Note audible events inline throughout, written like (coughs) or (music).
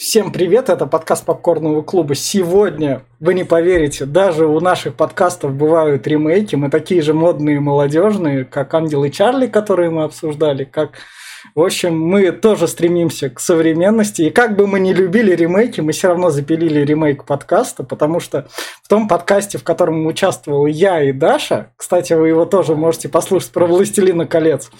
Всем привет, это подкаст Попкорного клуба. Сегодня, вы не поверите, даже у наших подкастов бывают ремейки. Мы такие же модные и молодежные, как Ангел и Чарли, которые мы обсуждали, как в общем, мы тоже стремимся к современности. И как бы мы ни любили ремейки, мы все равно запилили ремейк подкаста, потому что в том подкасте, в котором участвовал я и Даша, кстати, вы его тоже можете послушать про «Властелина колец»,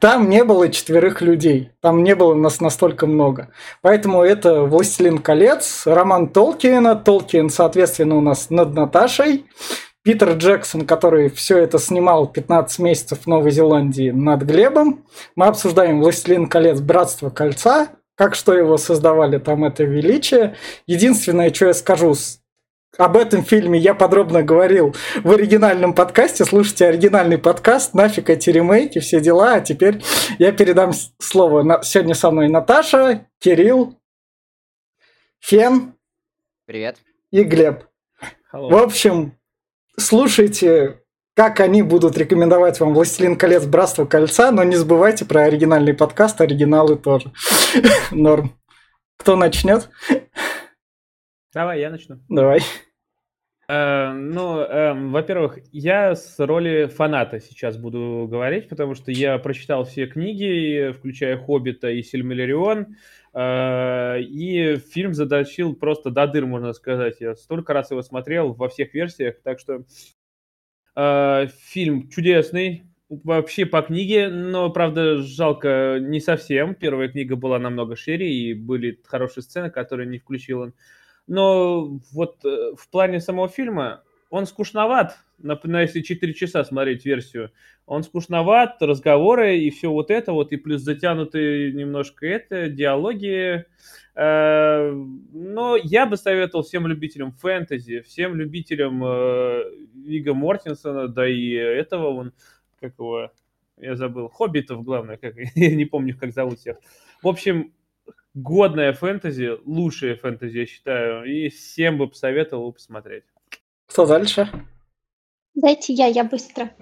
там не было четверых людей, там не было нас настолько много. Поэтому это «Властелин колец», роман Толкиена, Толкиен, соответственно, у нас над Наташей, Питер Джексон, который все это снимал 15 месяцев в Новой Зеландии над Глебом. Мы обсуждаем «Властелин колец. Братство кольца», как что его создавали, там это величие. Единственное, что я скажу, об этом фильме я подробно говорил в оригинальном подкасте. Слушайте оригинальный подкаст, нафиг эти ремейки, все дела. А теперь я передам слово. Сегодня со мной Наташа, Кирилл, Фен. Привет. И Глеб. Hello. В общем, слушайте, как они будут рекомендовать вам «Властелин колец. Братство кольца», но не забывайте про оригинальный подкаст, оригиналы тоже. (laughs) Норм. Кто начнет? Давай, я начну. Давай. Э, ну, э, во-первых, я с роли фаната сейчас буду говорить, потому что я прочитал все книги, включая «Хоббита» и «Сильмарион», и фильм задачил просто до дыр, можно сказать. Я столько раз его смотрел во всех версиях, так что э, фильм чудесный, вообще по книге, но, правда, жалко не совсем. Первая книга была намного шире, и были хорошие сцены, которые не включил он. Но вот э, в плане самого фильма он скучноват, например, если 4 часа смотреть версию, он скучноват, разговоры и все вот это вот, и плюс затянутые немножко это, диалоги. Э, но я бы советовал всем любителям фэнтези, всем любителям э, Вига Мортенсона, да и этого он, как его, я забыл, Хоббитов, главное, как, (laughs) я не помню, как зовут всех. В общем, годная фэнтези, лучшая фэнтези, я считаю, и всем бы посоветовал посмотреть. Что дальше? Дайте я, я быстро.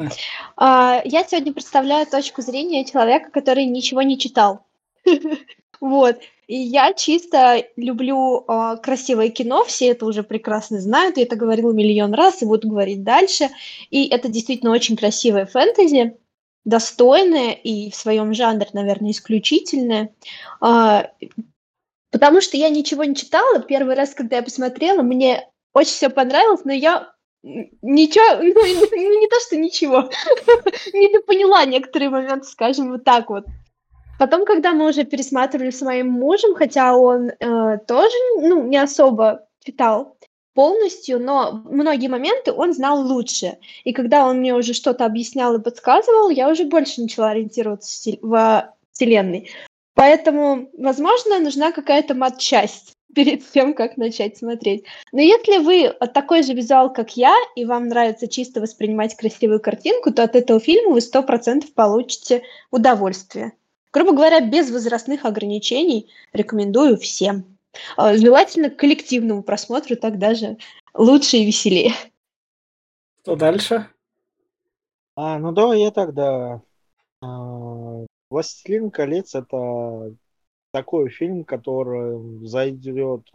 А, я сегодня представляю точку зрения человека, который ничего не читал. (laughs) Вот. И я чисто люблю э, красивое кино, все это уже прекрасно знают, я это говорила миллион раз и буду говорить дальше. И это действительно очень красивое фэнтези достойное и в своем жанре, наверное, исключительное. А, потому что я ничего не читала. Первый раз, когда я посмотрела, мне очень все понравилось, но я ничего, (laughs) ну, ну не то, что ничего, (laughs) не поняла некоторые моменты, скажем, вот так вот. Потом, когда мы уже пересматривали с моим мужем, хотя он э, тоже ну, не особо читал, полностью, но многие моменты он знал лучше. И когда он мне уже что-то объяснял и подсказывал, я уже больше начала ориентироваться в вселенной. Поэтому, возможно, нужна какая-то матчасть (laughs) перед тем, как начать смотреть. Но если вы такой же визуал, как я, и вам нравится чисто воспринимать красивую картинку, то от этого фильма вы сто процентов получите удовольствие. Грубо говоря, без возрастных ограничений рекомендую всем. А, желательно к коллективному просмотру, так даже лучше и веселее. Что дальше? А, ну да, я тогда. А, «Властелин колец» — это такой фильм, который зайдет,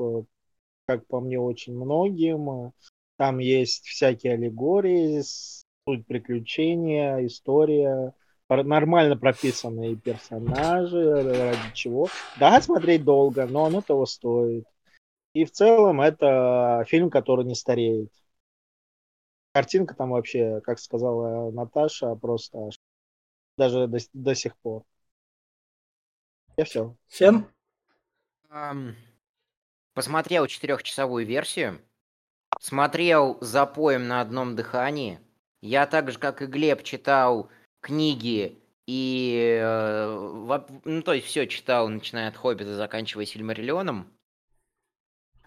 как по мне, очень многим. Там есть всякие аллегории, суть приключения, история — нормально прописанные персонажи, ради чего. Да, смотреть долго, но оно того стоит. И в целом это фильм, который не стареет. Картинка там вообще, как сказала Наташа, просто даже до, до сих пор. Я все. Всем? Um, посмотрел четырехчасовую версию. Смотрел запоем на одном дыхании. Я так же, как и Глеб, читал книги и, э, ну, то есть все читал, начиная от Хоббита, заканчивая Сильмариллионом.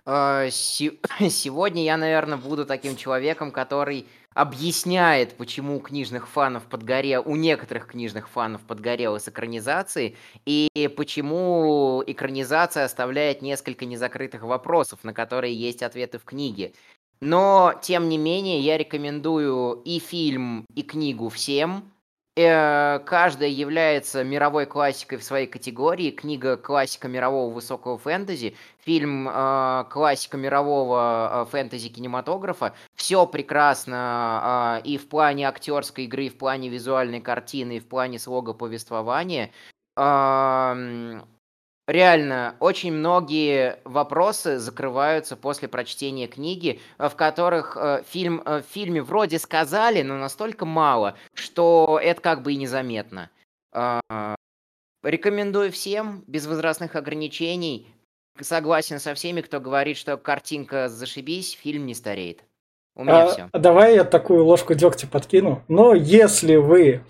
Э, (coughs) сегодня я, наверное, буду таким человеком, который объясняет, почему у книжных фанов подгорел, у некоторых книжных фанов подгорело с экранизацией, и почему экранизация оставляет несколько незакрытых вопросов, на которые есть ответы в книге. Но, тем не менее, я рекомендую и фильм, и книгу всем, каждая является мировой классикой в своей категории. Книга классика мирового высокого фэнтези, фильм э, классика мирового э, фэнтези кинематографа. Все прекрасно и в плане актерской игры, и в плане визуальной картины, и в плане слога повествования реально очень многие вопросы закрываются после прочтения книги, э, в которых э, фильм, э, в фильме вроде сказали, но настолько мало, что это как бы и незаметно. Э, рекомендую всем, без возрастных ограничений. Согласен со всеми, кто говорит, что картинка зашибись, фильм не стареет. У меня а, все. Давай я такую ложку дегтя подкину. Но если вы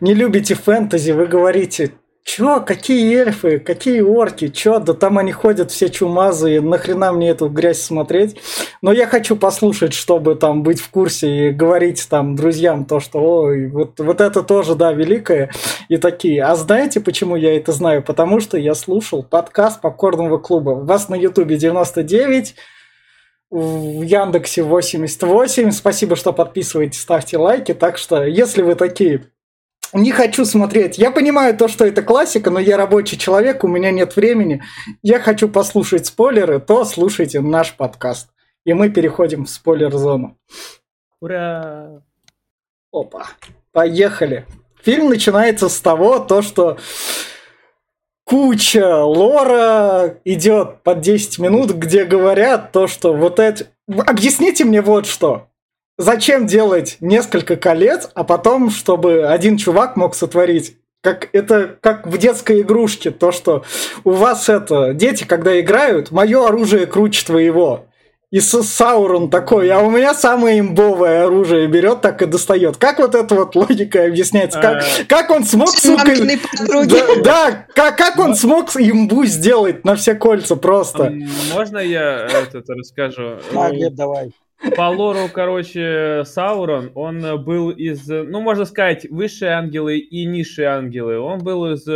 не любите фэнтези, вы говорите, Чё, какие эльфы, какие орки, чё, да там они ходят все чумазые, нахрена мне эту грязь смотреть? Но я хочу послушать, чтобы там быть в курсе и говорить там друзьям то, что ой, вот, вот это тоже, да, великое, и такие. А знаете, почему я это знаю? Потому что я слушал подкаст Попкорного клуба. Вас на ютубе 99, в Яндексе 88. Спасибо, что подписываетесь, ставьте лайки. Так что, если вы такие не хочу смотреть. Я понимаю то, что это классика, но я рабочий человек, у меня нет времени. Я хочу послушать спойлеры, то слушайте наш подкаст. И мы переходим в спойлер-зону. Ура! Опа. Поехали. Фильм начинается с того, то, что куча лора идет под 10 минут, где говорят то, что вот это... Объясните мне вот что. Зачем делать несколько колец, а потом, чтобы один чувак мог сотворить? Как это как в детской игрушке, то, что у вас это, дети, когда играют, мое оружие круче твоего. И Саурон такой, а у меня самое имбовое оружие берет, так и достает. Как вот эта вот логика объясняется? Как, а. как он смог, сука... Да, да как, как он смог имбу сделать на все кольца просто? Можно я это расскажу? А, нет, давай. По лору, короче, Саурон, он был из, ну, можно сказать, высшие ангелы и низшие ангелы. Он был из,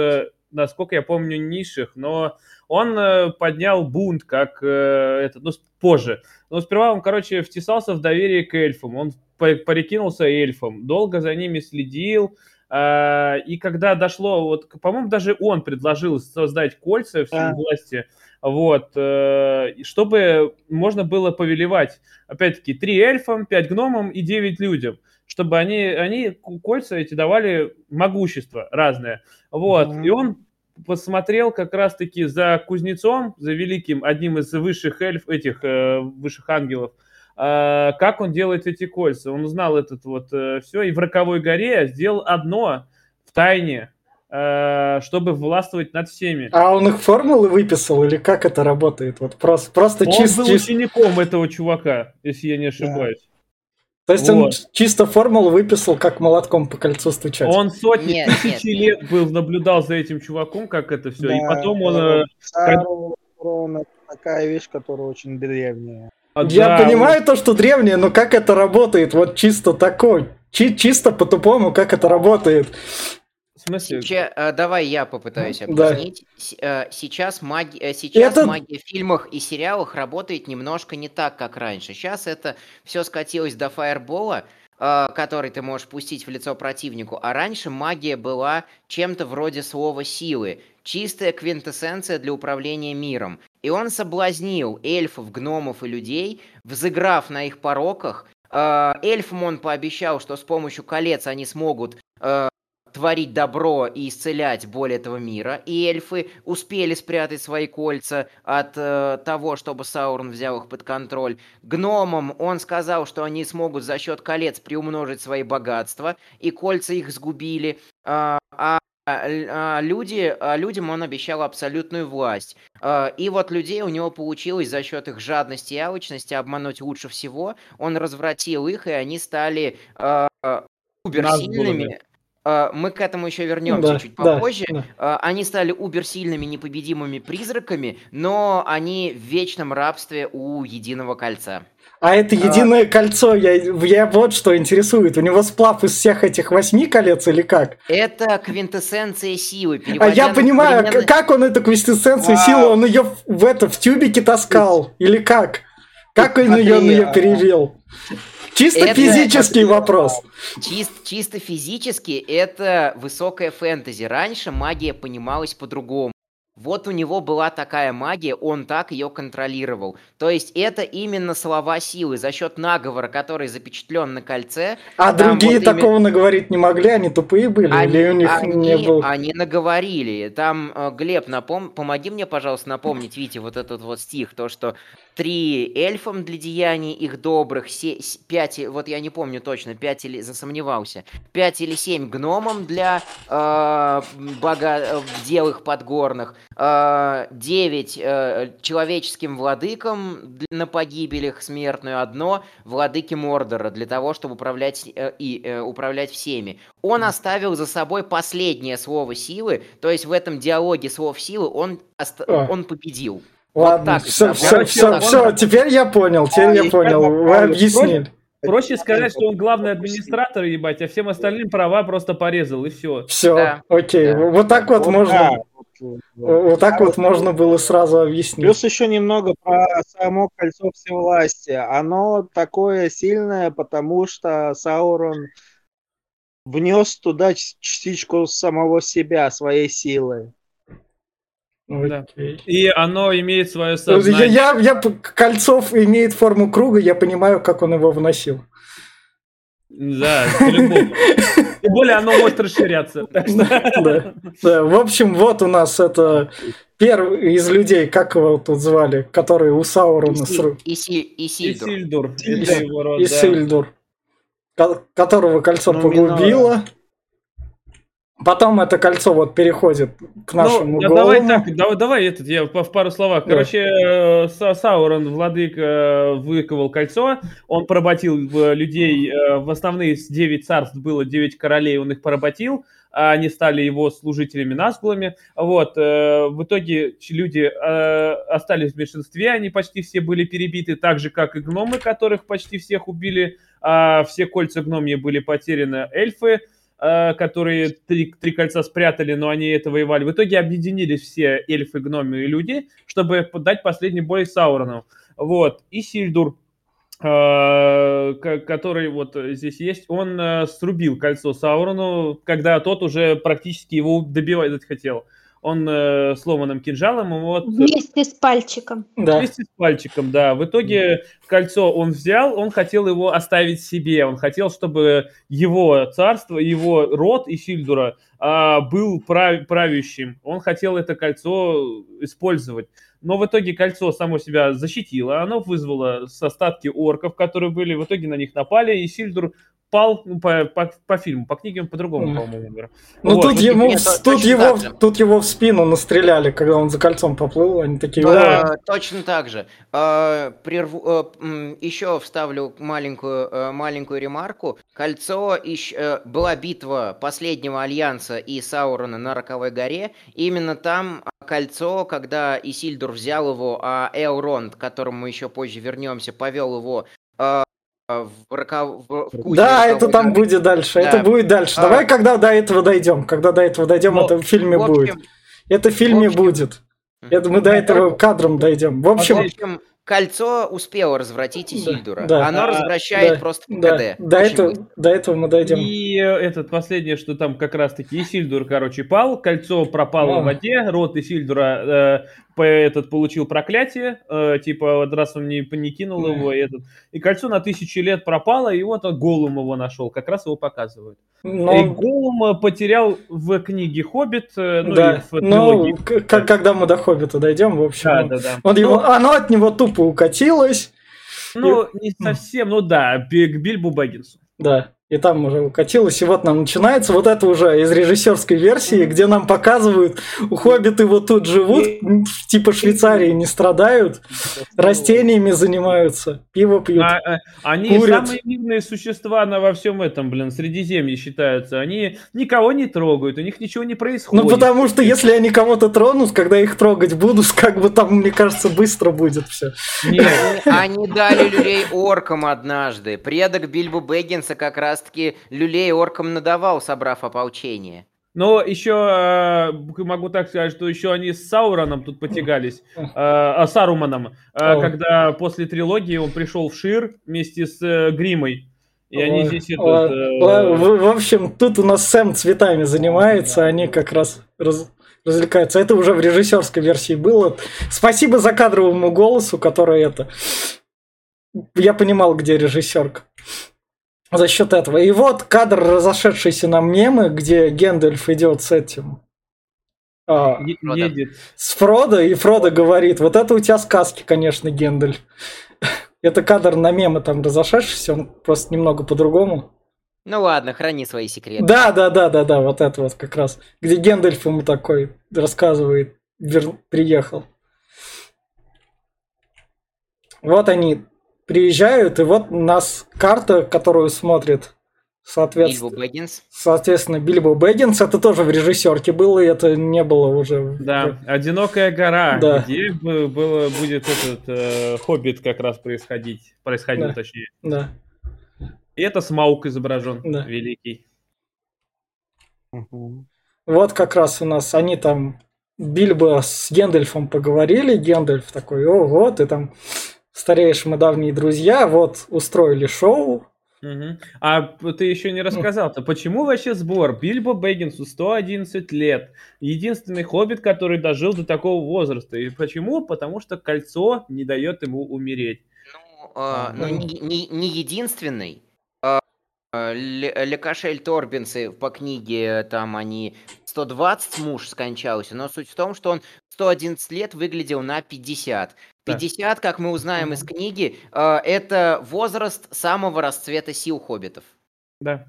насколько я помню, низших, но он э, поднял бунт, как э, это, ну, позже. Но сперва он, короче, втесался в доверие к эльфам. Он порекинулся эльфам, долго за ними следил, а, и когда дошло, вот, по-моему, даже он предложил создать кольца в силу власти, вот, э, чтобы можно было повелевать, опять-таки, три эльфам, пять гномам и девять людям, чтобы они, они кольца эти давали могущество разное. Вот, mm-hmm. и он посмотрел как раз-таки за кузнецом, за великим, одним из высших эльф, этих э, высших ангелов, э, как он делает эти кольца. Он узнал этот вот все, и в Роковой горе сделал одно в тайне, чтобы властвовать над всеми. А он их формулы выписал или как это работает? Вот просто, просто он чисто... был учеником этого чувака, если я не ошибаюсь. Да. То есть вот. он чисто формулу выписал, как молотком по кольцу стучать. Он сотни нет, тысяч нет. лет был, наблюдал за этим чуваком, как это все, да, и потом он... Э, такая вещь, которая очень древняя. А, я да, понимаю он... то, что древняя, но как это работает? Вот чисто такой, чи- чисто по-тупому, как это работает. В смысле? Сейчас, э, давай я попытаюсь объяснить. Да. Э, сейчас, маги... Э, сейчас это... магия в фильмах и сериалах работает немножко не так, как раньше. Сейчас это все скатилось до фаербола, который ты можешь пустить в лицо противнику. А раньше магия была чем-то вроде слова силы. Чистая квинтэссенция для управления миром. И он соблазнил эльфов, гномов и людей, взыграв на их пороках. Эльфам он пообещал, что с помощью колец они смогут творить добро и исцелять боль этого мира, и эльфы успели спрятать свои кольца от э, того, чтобы Саурон взял их под контроль. Гномам он сказал, что они смогут за счет колец приумножить свои богатства, и кольца их сгубили. А, а, а люди, а людям он обещал абсолютную власть. И вот людей у него получилось за счет их жадности и алчности обмануть лучше всего. Он развратил их, и они стали э, уберсильными. А, мы к этому еще вернемся да, чуть попозже. Да, да. Они стали уберсильными, непобедимыми призраками, но они в вечном рабстве у Единого Кольца. А это единое а... кольцо, я, я вот что интересует. У него сплав из всех этих восьми колец или как? Это квинтэссенция силы. А я понимаю, современный... как он эту квинтэссенцию а... силы, он ее в, это в тюбике таскал или как? Как он ее, он ее перевел? Чисто Это- физический вопрос. Чис- чисто физически это высокая фэнтези. Раньше магия понималась по-другому. Вот у него была такая магия, он так ее контролировал. То есть это именно слова силы за счет наговора, который запечатлен на кольце. А другие вот именно- такого наговорить не могли, они тупые были, Они, или у них они- не было. они наговорили. Там, э, Глеб, напом... помоги мне, пожалуйста, напомнить, Вите, вот этот вот стих, то, что три эльфам для деяний их добрых, се... пять, вот я не помню точно, пять или, засомневался, пять или семь гномам для э, бога... э, дел их подгорных, э, девять э, человеческим владыкам на погибелях смертную, одно владыке Мордора для того, чтобы управлять э, и э, управлять всеми. Он оставил за собой последнее слово силы, то есть в этом диалоге слов силы он, оста- А. он победил. Вот Ладно, так все, все, Короче, все, он- все, теперь я понял, теперь А, я понял, вы объяснили. Проще сказать, что он главный администратор, ебать, а всем остальным права просто порезал, и все. Все, Да. окей, Да. вот так вот Вот можно, да, вот, вот. вот так вот можно было сразу объяснить. Плюс еще немного про само кольцо всевластия. Оно такое сильное, потому что Саурон внес туда частичку самого себя, своей силы. Да. И оно имеет свое Я, сознание. я, я п- Кольцов имеет форму круга, я понимаю, как он его вносил. Да, по-любому. (laughs) Тем более оно может расширяться. Да, да. В общем, вот у нас это первый из людей, как его тут звали, который у Саурона Исильдур. Исильдур. Исильдур, ко- которого кольцо Ну, погубило. Потом это кольцо вот переходит к нашему Ну, да, голому. давай так, давай, давай этот, я в пару словах. Короче, э, Са- Саурон, владыка, э, выковал кольцо, он поработил э, людей, э, в основные с 9 царств было 9 королей, он их поработил, а они стали его служителями Назгулами. Вот, э, в итоге люди э, остались в меньшинстве, они почти все были перебиты, так же, как и гномы, которых почти всех убили, а все кольца гномья были потеряны, эльфы, которые три, три кольца спрятали, но они это воевали. В итоге объединились все эльфы, гномы и люди, чтобы дать последний бой Саурону. Вот. И Сильдур, э, ко- который вот здесь есть, он э, срубил кольцо Саурону, когда тот уже практически его добивать хотел. Он э, сломанным кинжалом, и вот Вместе с пальчиком. Да. Вместе с пальчиком, да. В итоге кольцо он взял, он хотел его оставить себе. Он хотел, чтобы его царство, его род Исильдура а, был прав- правящим. Он хотел это кольцо использовать. Но в итоге кольцо само себя защитило. Оно вызвало с остатки орков, которые были. В итоге на них напали. И Сильдур пал ну, по, по, по фильму, по книге он по-другому, по-моему, умер. Ну Вот. тут, ему, Нет, в- то- тут, его, же. тут его в спину настреляли, когда он за кольцом поплыл. Они такие, Да, «О, точно так же. Э, прерву- э, еще вставлю маленькую, э, маленькую ремарку. Кольцо ищ- э, была битва последнего альянса и Саурона на Роковой горе. Именно там а, кольцо, когда Исильдур взял его, а Элронд, к которому мы еще позже вернемся, повел его э, в, роков- в- в кузне Да, это там будет дальше, Да. это будет дальше. А. Давай, когда до этого дойдем. Когда до этого дойдем, Ну, это в фильме В будет. общем, Это в фильме общем- будет. Это мы до этого кадром дойдем. В в общем, общем, кольцо успело развратить Исильдура. да. Оно А, развращает да, просто по да, КД. до, этого, быстро. до этого мы дойдем. И э, этот последнее, что там как раз-таки Исильдур, короче, пал, кольцо пропало А. в воде, рот Исильдура э, этот получил проклятие, э, типа вот раз он не, не кинул его, и, этот, и кольцо на тысячи лет пропало, и вот он Голум его нашел, как раз его показывают. И Но, Голум э, потерял в книге Хоббит, э, ну да, и в но трилогии. к- к- когда мы до Хоббита дойдем, в общем, Да, да, да. он Ну, его, оно от него тупо укатилось, ну, не совсем, ну да, к Бильбу Бэггинсу. да, и там уже укатилось, и вот нам начинается вот это уже из режиссерской версии, где нам показывают, у хоббиты вот тут живут, типа Швейцарии не страдают, растениями занимаются, пиво пьют. А, а, они Курят. самые мирные существа на, во всем этом, блин, Средиземье считаются. Они никого не трогают, у них ничего не происходит. Ну, потому что если они кого-то тронут, когда их трогать будут, (laughs) как бы там, мне кажется, быстро будет все. Нет, Они дали люлей оркам однажды. Предок Бильбо Бэггинса как раз-таки люлей оркам надавал, собрав ополчение. Но еще э, могу так сказать, что еще они с Сауроном тут потягались, а, (laughs) Саруманом, э, когда после трилогии он пришел в Шир вместе с Гримой. И они здесь в, в общем, тут у нас Сэм цветами занимается, они как раз раз, развлекаются. Это уже в режиссерской версии было. Спасибо за кадровому голосу, который это... Я понимал, где режиссерка за счет этого. И вот кадр, разошедшийся на мемы, где Гендальф идет с этим. А, едет. С Фродо, и Фродо говорит, вот это у тебя сказки, конечно, Гендальф. (laughs) это кадр на мемы там разошедшийся, он просто немного по-другому. Ну ладно, храни свои секреты. Да, да, да, да, да, вот это вот как раз. Где Гендальф ему такой рассказывает, вер... приехал. Вот они приезжают, и вот у нас карта, которую смотрит Соответственно, Бильбо Бэггинс. Соответственно, Бильбо Бэггинс. Это тоже в режиссерке было, и это не было уже... Да, «Одинокая гора», да. где было, будет этот э, «Хоббит» как раз происходить. Происходил, да. точнее. Да. И это Смаук изображен, да. великий. Вот как раз у нас они там... Бильбо с Гендальфом поговорили, Гендальф такой, ого, ты там стареешь, мы давние друзья, вот устроили шоу. Угу. А ты еще не рассказал-то, почему вообще сбор? Бильбо Бэггинсу 111 лет, единственный хоббит, который дожил до такого возраста. И почему? Потому что кольцо не дает ему умереть. Ну, э, ну не, не, не единственный. Э, Лекашель Торбинсы по книге, там они 120 муж скончался, но суть в том, что он 111 лет выглядел на 50. 50, как мы узнаем из книги, э, это возраст самого расцвета сил хоббитов. Да.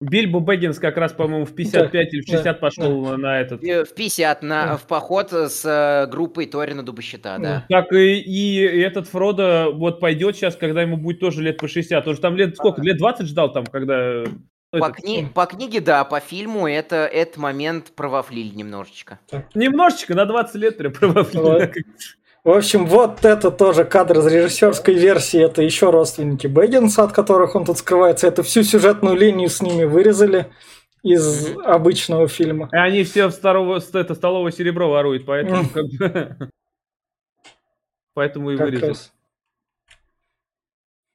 Бильбо Бэггинс как раз, по-моему, в 55 да, или в 60 да, пошел да. на этот. В 50, на, да. в поход с э, группой Торина Дубощита, да. Так и, и этот Фродо вот пойдет сейчас, когда ему будет тоже лет по 60. Он же там лет сколько? Лет 20 ждал там, когда... По, кни... по книге, да, по фильму это этот момент провафлили немножечко. Немножечко, на 20 лет прям провафлили. В общем, вот это тоже кадр из режиссерской версии. Это еще родственники Бэггинса, от которых он тут скрывается. Это всю сюжетную линию с ними вырезали из обычного фильма. И они все в старого, это, столовое серебро воруют, поэтому mm. как. (laughs) Поэтому и как вырезали. Раз.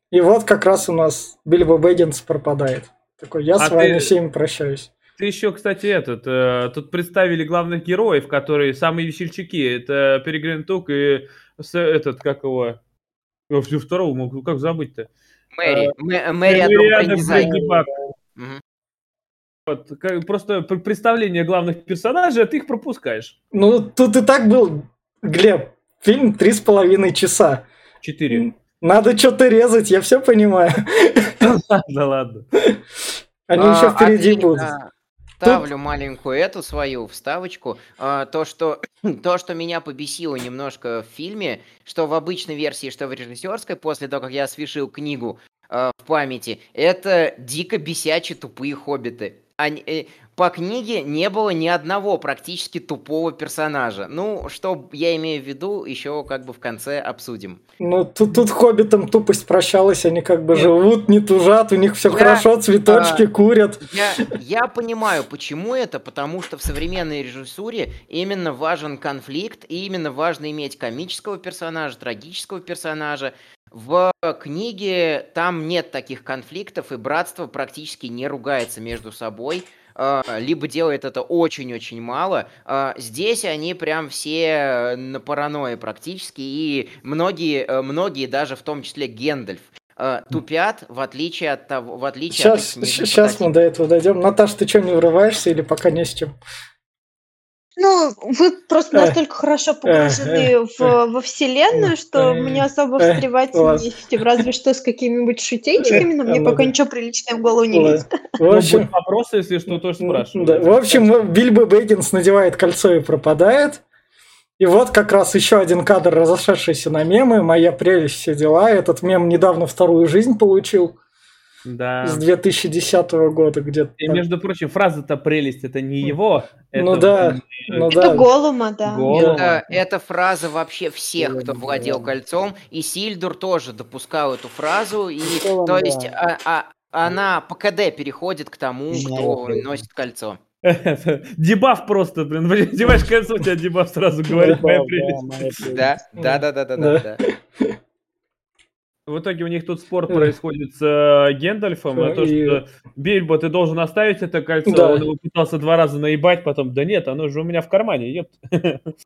И вот как раз у нас Бильбо Бэггинс пропадает. Такой, я а с вами ты... всеми прощаюсь. Ты еще, кстати, этот, э, тут представили главных героев, которые самые весельчаки. Это Перегрин Тук и с, этот, как его... Второго могу, как забыть-то? Мэри. Э, Мэри Бак. Вот, как, просто представление главных персонажей, а ты их пропускаешь. Ну, тут и так был, Глеб, фильм три с половиной часа. Четыре. Надо что-то резать, я все понимаю. (laughs) Да ладно. Они еще а, впереди будут ставлю маленькую эту свою вставочку. А, то, что, (clears throat) то, что меня побесило немножко в фильме, что в обычной версии, что в режиссерской, после того, как я освежил книгу а, в памяти, это дико бесячие тупые хоббиты. Они, э, по книге не было ни одного практически тупого персонажа. Ну, что я имею в виду, еще как бы в конце обсудим. Ну, тут, тут хоббитам тупость прощалась, они как бы живут, не тужат, у них все я, хорошо, цветочки а, курят. Я, я понимаю, почему это, потому что в современной режиссуре именно важен конфликт, и именно важно иметь комического персонажа, трагического персонажа. В книге там нет таких конфликтов, и братство практически не ругается между собой. А, либо делает это очень-очень мало. А, здесь они прям все на паранойи практически, и многие, э, многие даже в том числе Гендальф, а, тупят, в отличие от того, в отличие сейчас, от Сейчас мы до этого дойдем. Наташа, ты что, не врываешься или пока не с чем? Ну, вы просто настолько хорошо погружены в, во вселенную, что мне особо встревать не с разве что с какими-нибудь шутейчиками, но мне пока ничего приличного в голову не лезет. В общем, вопросы, если что, тоже спрашиваю. В общем, Бильбо Бэггинс надевает кольцо и пропадает. И вот как раз еще один кадр, разошедшийся на мемы. Моя прелесть, все дела. Этот мем недавно вторую жизнь получил. Да. С 2010 года где-то. И, между прочим, фраза-то прелесть, это не его. Ну это, да. Ну, это да. Голума, да. Голума. Это, это фраза вообще всех, кто владел кольцом. И Сильдур тоже допускал эту фразу. И, Голум, то есть, да. а, а, она по КД переходит к тому, кто носит кольцо. (laughs) Дебаф просто, блин. Одеваешь кольцо, у тебя дебаф сразу говорит, прелесть. моя прелесть. Да, да, да, да, да, Да. (laughs) В итоге у них тут спор происходит с э, Гендальфом, Да, а то, и- что Бильбо, ты должен оставить это кольцо, Да. он его пытался два раза наебать, потом, да нет, оно же у меня в кармане, епт. (laughs)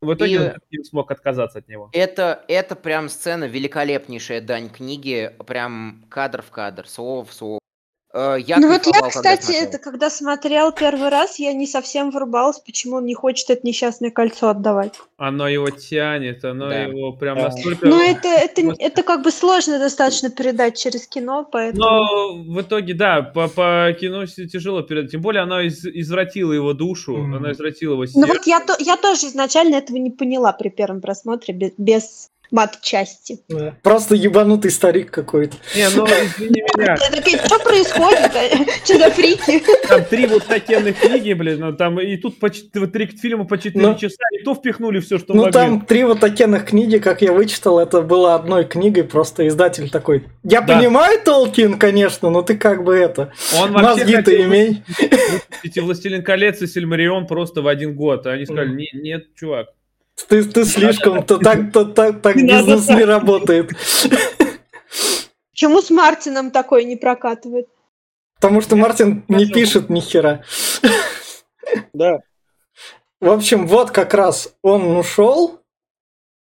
В итоге И- он не смог отказаться от него. Это, это прям сцена великолепнейшая дань книги, прям кадр в кадр, слово в слово. Э, Я ну вот я, когда кстати, смотрел. это когда смотрел первый раз, я не совсем врубалась, почему он не хочет это несчастное кольцо отдавать. Оно его тянет, оно Да. его прям Да. настолько... Ну это, это, это как бы сложно достаточно передать через кино, поэтому... Но в итоге, да, по, по кино тяжело передать. Тем более она из- извратила его душу, Мгм. она извратила его Ну сердце. вот я, то, я тоже изначально этого не поняла при первом просмотре, без, без мат-части. Да. Просто ебанутый старик какой-то. Не, ну извини (laughs) меня, что происходит? (laughs) Что за фрики? там три вот такие книги, блин, ну там и тут по три фильма по 4 Ну. часа, и то впихнули все, что Ну могли. там три вот таких книги, как я вычитал, это было одной книгой, просто издатель такой. Я Да. понимаю, Толкин, конечно, но ты как бы это. Он вообще Мозги-то хотел имей. выпустить (laughs) и «Властелин колец» и «Сильмарион» просто в один год. А они сказали, Мгм. «Не- нет, чувак. Ты, ты слишком, то так, то так, так бизнес не работает. Почему с Мартином такое не прокатывает? Потому что Мартин не пишет ни хера. Да. В общем, вот как раз он ушел,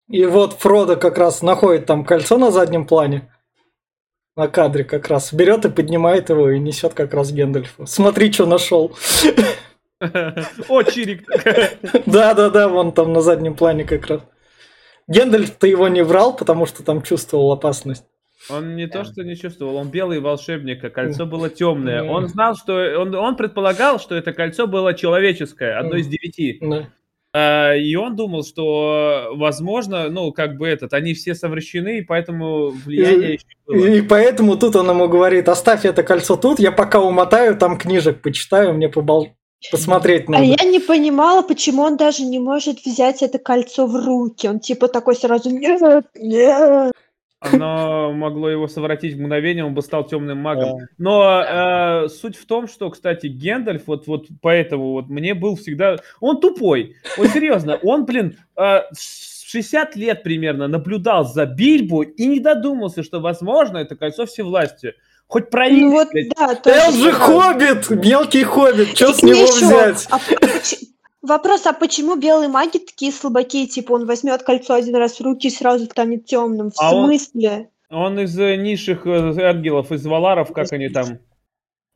и вот Фродо как раз находит там кольцо на заднем плане, на кадре как раз, берет и поднимает его и несет как раз Гендальфу. Смотри, что нашел. (laughs) О, Чирик. (laughs) Да-да-да, вон там на заднем плане как раз. Гендальф-то его не врал, потому что там чувствовал опасность. Он не то, что не чувствовал, он белый волшебник, а кольцо было темное. Он знал, что... Он, он предполагал, что это кольцо было человеческое, одно из девяти. А, И он думал, что, возможно, ну, как бы этот, они все совращены, и поэтому влияние еще было. И поэтому тут он ему говорит, оставь это кольцо тут, я пока умотаю, там книжек почитаю, мне побол... посмотреть А надо. я не понимала, почему он даже не может взять это кольцо в руки. Он типа такой сразу нет, нет. Оно могло его совратить в мгновение, он бы стал темным магом. Да. Но э, суть в том, что, кстати, Гендальф, вот, вот поэтому вот мне был всегда... Он тупой. Вот серьезно, он, блин, э, с 60 лет примерно наблюдал за Бильбу и не додумался, что, возможно, это кольцо всевластия. Хоть проверить, Ну вот, да. Он же хоббит, мелкий хоббит, что с него ещё, взять? а Вопрос, а почему белые маги такие слабаки? Типа он возьмет кольцо один раз в руки и сразу станет темным. В А он- смысле? Он из э, низших э, ангелов, из валаров, как они там.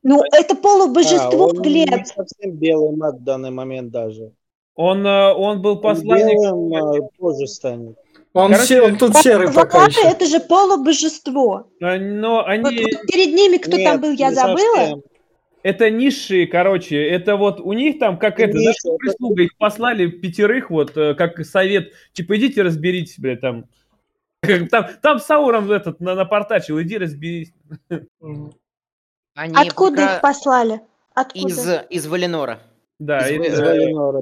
Ну, это полубожество, А, он Глеб. не совсем белый маг в данный момент даже. Он, э, он был Он посланник... белым позже станет. Он, Короче, се- он тут серый пока еще. это же полубожество. Но Вот, они... вот перед ними кто Нет, там был, я забыла. совсем. Это низшие, короче, это вот у них там, как это, знаешь, прислуга, их послали пятерых, вот, э, как совет, типа, идите разберитесь, блядь, там. (laughs) Там, там Сауром этот на- напортачил, иди разберись. Они Откуда пока их послали? Откуда? из, из Валенора. Да, Из Из Валенора,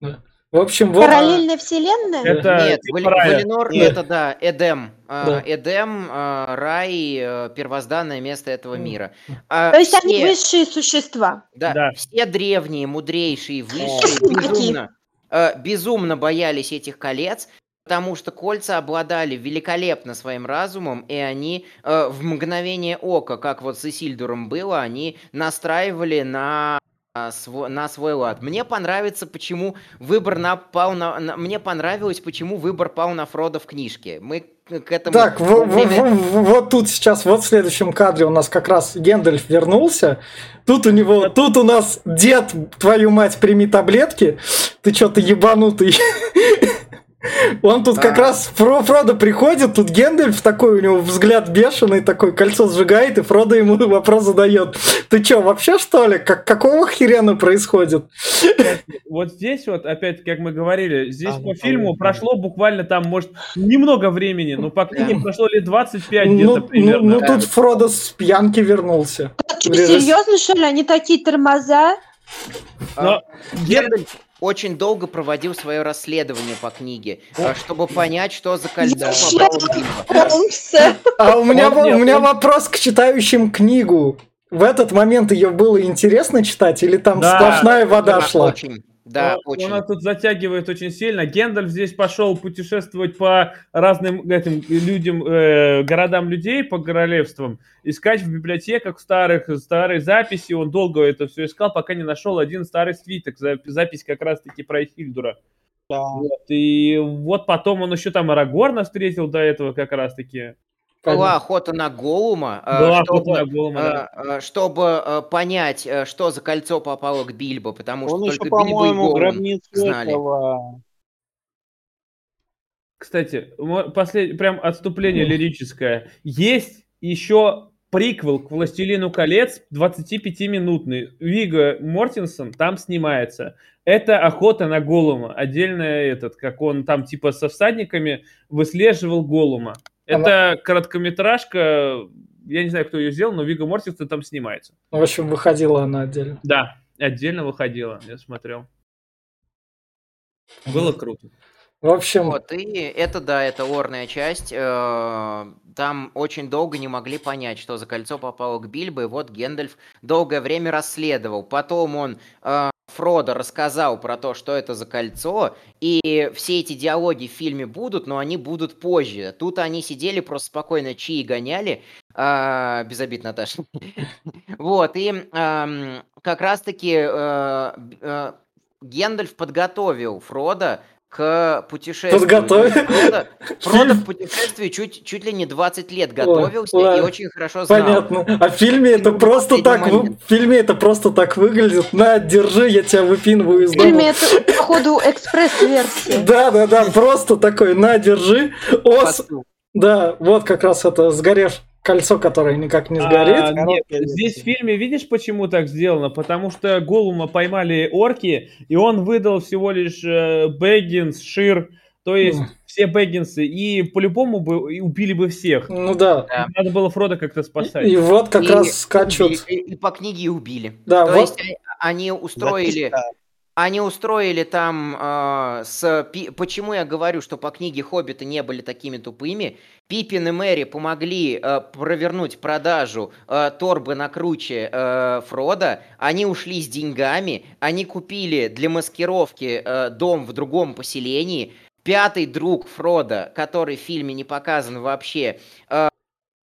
да. В общем, вот... Параллельная вселенная? Это Нет, рая. Валенор Нет. это да, Эдем. А, Да. Эдем, а, рай, э, первозданное место этого мира. А То есть они все- высшие существа. Да, Да. все древние, мудрейшие, высшие безумно, э, безумно боялись этих колец, потому что кольца обладали великолепно своим разумом, и они э, в мгновение ока, как вот с Исильдуром было, они настраивали на а, сво- на свой лад. Мне понравится, почему выбор напал на, на- Мне понравилось, почему выбор пал на Фрода в книжке. Мы к этому... Так, в- во в- время- в- в- вот тут сейчас, вот в следующем кадре у нас как раз Гендальф вернулся. Тут у него, тут у нас дед, твою мать, прими таблетки. Ты что-то ебанутый. (laughs) Он тут как Да. раз Фро, Фродо приходит, тут Гендальф такой, у него взгляд бешеный, такой кольцо сжигает, и Фродо ему (laughs) вопрос задает. Ты что, вообще что ли? Как, какого херена происходит? Вот здесь вот, опять, как мы говорили, здесь А, по ну, фильму понятно. прошло буквально там, может, немного времени, но по книге Да. прошло лет 25 Ну, где-то ну, примерно. ну, Да. тут Фродо с пьянки вернулся. Серьезно, что ли? Они такие тормоза? а, Но Гендальф очень долго проводил свое расследование по книге, а, чтобы понять, что за кольцо. А у меня, у меня он- вопрос к читающим книгу. в этот момент ее было интересно читать, или там Да, сплошная вода Да, шла? Очень. Да, Он- очень. Он тут затягивает очень сильно. Гендальф здесь пошел путешествовать по разным этим людям, э, городам людей, по королевствам, искать в библиотеках старых, старые записи. Он долго это все искал, пока не нашел один старый свиток, за- запись как раз-таки про Хильдура. Да. Вот, и вот потом он еще там Арагорна встретил до этого как раз-таки. Была охота на Голума, э, Была чтобы, охота на Голума, да. э, э, чтобы э, понять, э, что за кольцо попало к Бильбо, потому что Он еще, только Бильбо и Голум знали. этого... Кстати, послед... прям отступление лирическое. Есть еще приквел к «Властелину колец» 25-минутный. Вига Мортенсон там снимается. Это «Охота на Голума». Отдельно этот, как он там типа со всадниками выслеживал Голума. Это короткометражка, я не знаю, кто ее сделал, но Вига Мортенсон там снимается. В общем, выходила она отдельно. Да, отдельно выходила, я смотрел. Было круто. В общем, Вот, и это, да, это лорная часть. э, Там очень долго не могли понять, что за кольцо попало к Бильбо, и вот Гендальф долгое время расследовал. Потом он э, Фродо рассказал про то, что это за кольцо, и все эти диалоги в фильме будут, но они будут позже. Тут они сидели просто спокойно чаи гоняли, а, без обид, Наташа. (laughs) Вот, и как раз-таки э, э, Гендальф подготовил Фрода к путешествию. Подготовил? Фродо, Фродо к путешествию чуть, чуть ли не 20 лет готовился и ладно. очень хорошо знал. понятно. А в фильме это просто так, вы- в фильме это просто так выглядит. На, держи, я тебя выпинываю из В фильме дома. это, походу, экспресс-версия. (laughs) Да, да, да, просто такой, на, держи. Ос, да, вот как раз это сгорев кольцо, которое никак не А, сгорит. нет, Короткая здесь в фильме, видишь, почему так сделано? Потому что Голума поймали орки, и он выдал всего лишь э, Бэггинс, Шир, то есть Мгм. все Бэггинсы, и по-любому бы и убили бы всех. Ну да. Да. Надо было Фрода как-то спасать. И вот как И раз скачут. убили- И, и по книге и убили. Да, То вот. есть э, они устроили... Записка. Они устроили там э, с... Пи- Почему я говорю, что по книге Хоббиты не были такими тупыми? Пиппин и Мэри помогли э, провернуть продажу э, торбы на круче э, Фрода. Они ушли с деньгами. Они купили для маскировки э, дом в другом поселении. Пятый друг Фрода, который в фильме не показан вообще, э,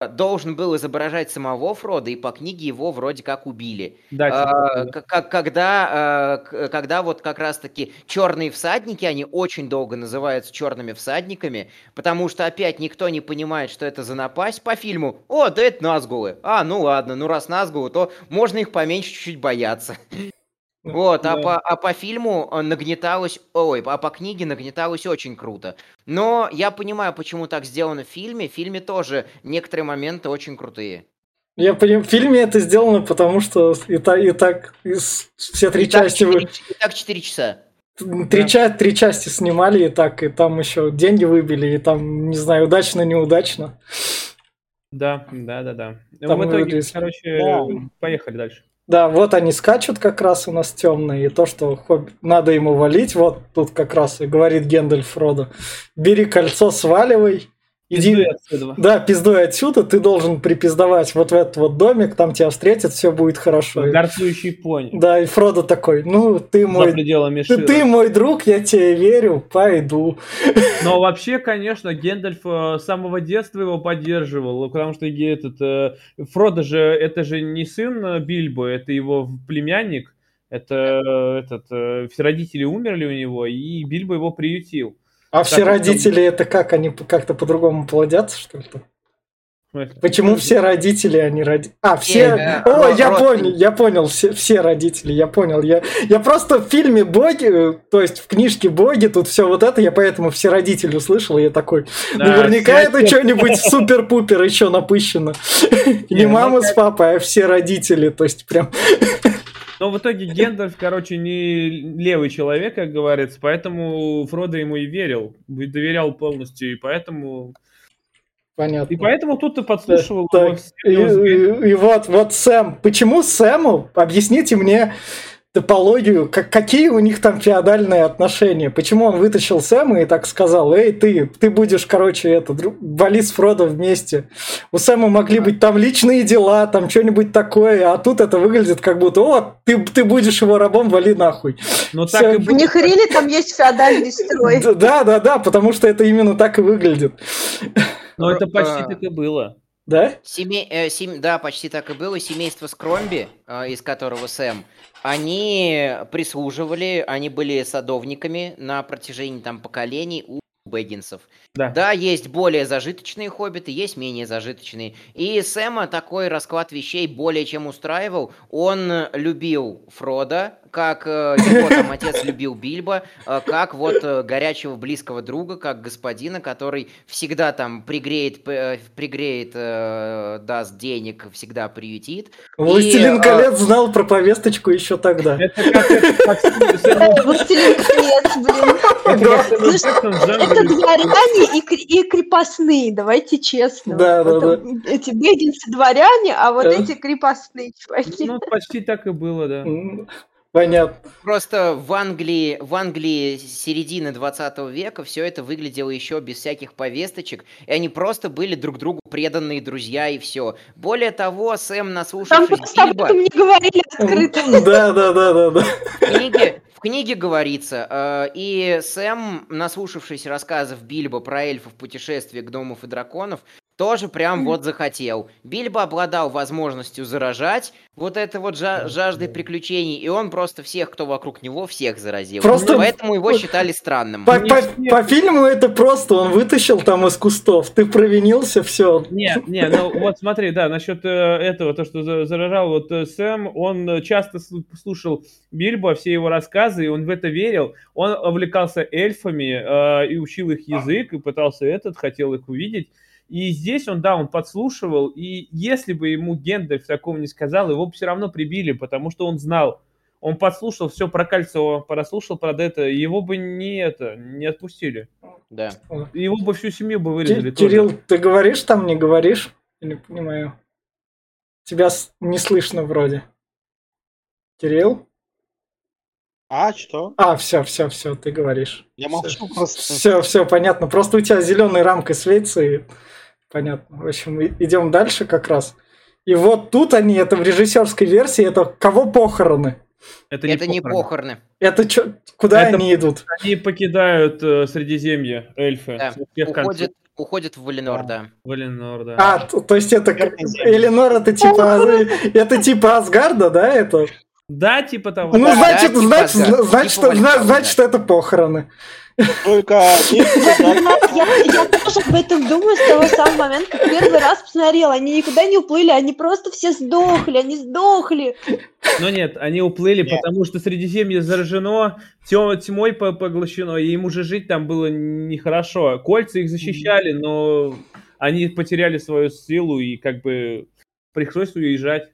должен был изображать самого Фрода, и по книге его вроде как убили. Да, типа А, как- когда, э, к- когда вот как раз-таки черные всадники, они очень долго называются черными всадниками, потому что опять никто не понимает, что это за напасть по фильму. О, да это Назгулы. А, ну ладно, ну раз Назгулы, то можно их поменьше чуть-чуть бояться. Вот, а, Да. по, а по фильму э, нагнеталось, ой, а по книге нагнеталось очень круто. Но я понимаю, почему так сделано в фильме. В фильме тоже некоторые моменты очень крутые. Я понимаю, в фильме это сделано, потому что и, та- и так из- все три И так части вы- четыре- и так 4 часа. Три, ча- три части снимали и так, и там еще деньги выбили, и там, не знаю, удачно, неудачно. Да, да, да, да. Ну, Там в итоге, выглядит- короче, Да. поехали дальше. Да, вот они скачут как раз у нас темные, и то, что хобби- надо ему валить, вот тут как раз и говорит Гендальф Фродо, бери кольцо, сваливай, Пиздуй отсюда. да, пиздуй отсюда, ты должен припиздовать вот в этот вот домик, там тебя встретят, все будет хорошо. Горцующий пони. Да, и Фродо такой, ну, ты За мой, пределами ты, ты мой друг, я тебе верю, пойду. (laughs) Но вообще, конечно, Гендальф э, с самого детства его поддерживал, потому что этот э, Фродо же это же не сын э, Бильбо, это его племянник. Это этот все родители умерли у него, и Бильбо его приютил. А все родители это как, они как-то по-другому плодятся, что ли? Почему все родители, они роди... А, все... э, О, я понял, я понял, все, все родители, я понял. Я, я просто в фильме боги, э, то есть в книжке боги, тут все вот это, я поэтому все родители услышал, и я такой, Да, наверняка все это что-нибудь (laughs) супер-пупер еще напыщено. Не, Не ну мама с папой, а все родители, то есть прям... Но в итоге Гендальф, короче, не левый человек, как говорится, поэтому Фродо ему и верил, и доверял полностью, и поэтому... Понятно. И поэтому тут ты подслушивал Так, его и, всерьез. и- и вот, вот Сэм. Почему Сэму? Объясните мне. Топологию, как, какие у них там феодальные отношения. Почему он вытащил Сэма и так сказал, эй, ты, ты будешь, короче, это, вали с Фродо вместе. У Сэма могли быть там личные дела, там что-нибудь такое, а тут это выглядит как будто, о, ты, ты будешь его рабом, вали нахуй. Всё. так и У было. них рели там есть феодальный строй. Да, да, да, потому что это именно так и выглядит. Но это почти А. так и было. Да? Семей, э, сем- да, почти так и было. Семейство Скромби, э, из которого Сэм, они прислуживали, они были садовниками на протяжении там поколений. У Бэггинсов. Да. Да, есть более зажиточные хоббиты, есть менее зажиточные. И Сэма такой расклад вещей более чем устраивал. Он э, любил Фрода, как э, (coughs) его там отец любил Бильбо, э, как вот горячего близкого друга, как господина, который всегда там пригреет, пригреет, даст денег, всегда приютит. Властелин а, колец знал про повесточку еще тогда. Это как Властелин колец, блин. Это дворяне и, кре- и крепостные, давайте честно. Да, да, там Эти бегинцы дворяне, а вот Да. эти крепостные чуваки. Ну, почти так и было, да. Понятно. Просто в Англии, в Англии середины 20 века все это выглядело еще без всяких повесточек, и они просто были друг другу преданные друзья и все. Более того, Сэм, Там наслушавшись просто об Бильбо, этом не говорили открыто. Да, да, да, да, да. В книге говорится, э, и Сэм, наслушавшись рассказов Бильбо про эльфов, путешествия, гномов и драконов, тоже прям вот захотел. Бильбо обладал возможностью заражать вот это вот жа- жаждой приключений, и он просто всех, кто вокруг него, всех заразил. Просто- Поэтому его считали странным. По, по- по фильму это просто, он вытащил там из кустов, ты провинился, все. Не, не, ну вот смотри, да, насчет э, этого, то, что за- заражал вот э, Сэм, он э, часто слу- слушал Бильбо, все его рассказы, и он в это верил. Он увлекался эльфами э, и учил их язык, и пытался этот, хотел их увидеть. И здесь он, да, он подслушивал, и если бы ему Гендальф такого не сказал, его бы все равно прибили, потому что он знал. Он подслушал все про Кольцо, прослушал про это, его бы не это, не отпустили. Да. Его бы всю семью бы вырезали тоже. Кирилл, ты говоришь там, не говоришь? Я не понимаю. Тебя с- не слышно вроде. Кирилл? А, что? А, все, все, все, ты говоришь. Я молчу просто. Все, все, понятно. Просто у тебя зеленой рамкой светится, и понятно. В общем, идем дальше как раз. И вот тут они, это в режиссерской версии, это кого похороны? Это, Это не похороны. похороны. Это чё, куда Это- они идут? Они покидают э, Средиземье, эльфы. Да. Уходит, уходит в Валенор, да. Валенор, да. А, т- то есть это. Эленор это типа это типа Асгарда, да, это? Да, типа того. Ну, Да, значит, типа значит, Асгард, значит, типа зна- Вальхалла, значит, да. это похороны. Только Я, я тоже об этом думаю с того самого момента, как первый раз посмотрела. Они никуда не уплыли, они просто все сдохли, они сдохли. Но нет, они уплыли, Нет. потому что Средиземье заражено, тё- тьмой по- поглощено, и им уже жить там было нехорошо. Кольца их защищали, но они потеряли свою силу и как бы пришлось уезжать.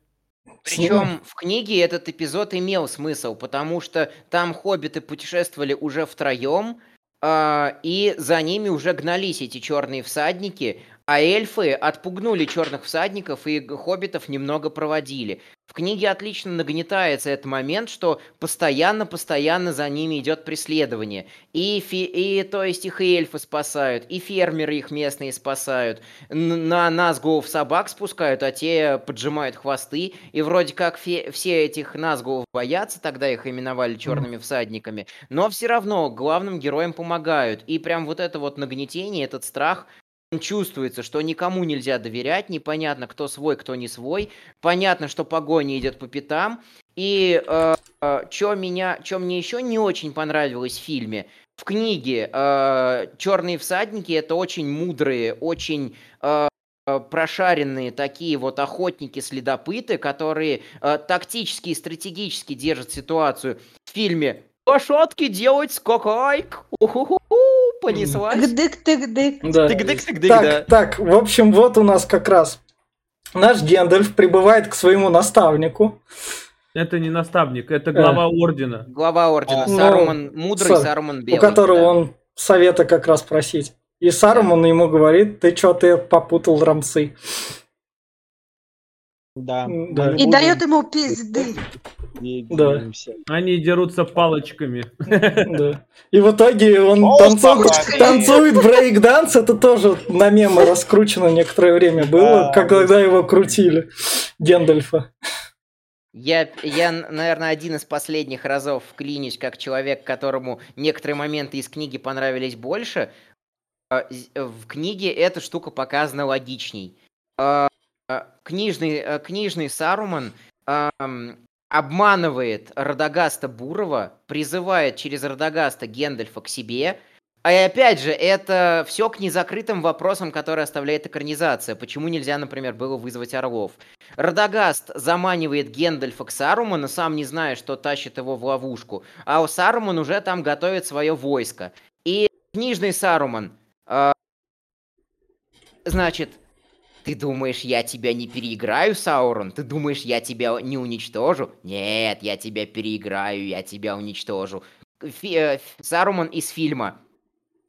Причем в книге этот эпизод имел смысл, потому что там хоббиты путешествовали уже втроем, и за ними уже гнались эти черные всадники, а эльфы отпугнули черных всадников и хоббитов немного проводили. В книге отлично нагнетается этот момент, что постоянно-постоянно за ними идет преследование. И, фи- и то есть их и эльфы спасают, и фермеры их местные спасают. На Назгулов собак спускают, а те поджимают хвосты. И вроде как фе- все этих Назгулов боятся, тогда их именовали черными всадниками. Но все равно главным героям помогают. И прям вот это вот нагнетение, этот страх, чувствуется, что никому нельзя доверять, непонятно, кто свой, кто не свой. Понятно, что погоня идет по пятам. И что меня, что мне еще не очень понравилось в фильме, в книге Черные всадники это очень мудрые, очень э, э, прошаренные такие вот охотники-следопыты, которые э, тактически и стратегически держат ситуацию. В фильме лошадки делать скакайк, уху понеслась. Тык-дык-тык-дык. Да. Тык-дык-тык-дык, Так, да. так, в общем, вот у нас как раз наш Гендальф прибывает к своему наставнику. Это не наставник, это глава ордена. Глава ордена А, ну, Саруман мудрый, Са- Саруман у белый. которого да. он совета как раз просить. И Саруман ему говорит, ты что, ты попутал рамсы. Да. Да. И дает ему пизды. Где, Да. они все. Они дерутся палочками. Да. И в итоге он О, танцует, танцует брейк-данс. Это тоже на мемы раскручено некоторое время было, как когда его крутили. Гендальфа. Я, я, наверное, один из последних разов вклинюсь как человек, которому некоторые моменты из книги понравились больше. А, В книге эта штука показана логичней. А, а, Книжный, книжный Саруман обманывает Радагаста Бурова, призывает через Радагаста Гендальфа к себе. А и опять же, это все к незакрытым вопросам, которые оставляет экранизация. Почему нельзя, например, было вызвать Орлов? Радагаст заманивает Гендальфа к Саруману, сам не зная, что тащит его в ловушку. А у Саруман уже там готовит свое войско. И книжный Саруман, а, значит, ты думаешь, я тебя не переиграю, Саурон? Ты думаешь, я тебя не уничтожу? Нет, я тебя переиграю, я тебя уничтожу. Фи- э, Ф- Саруман из фильма.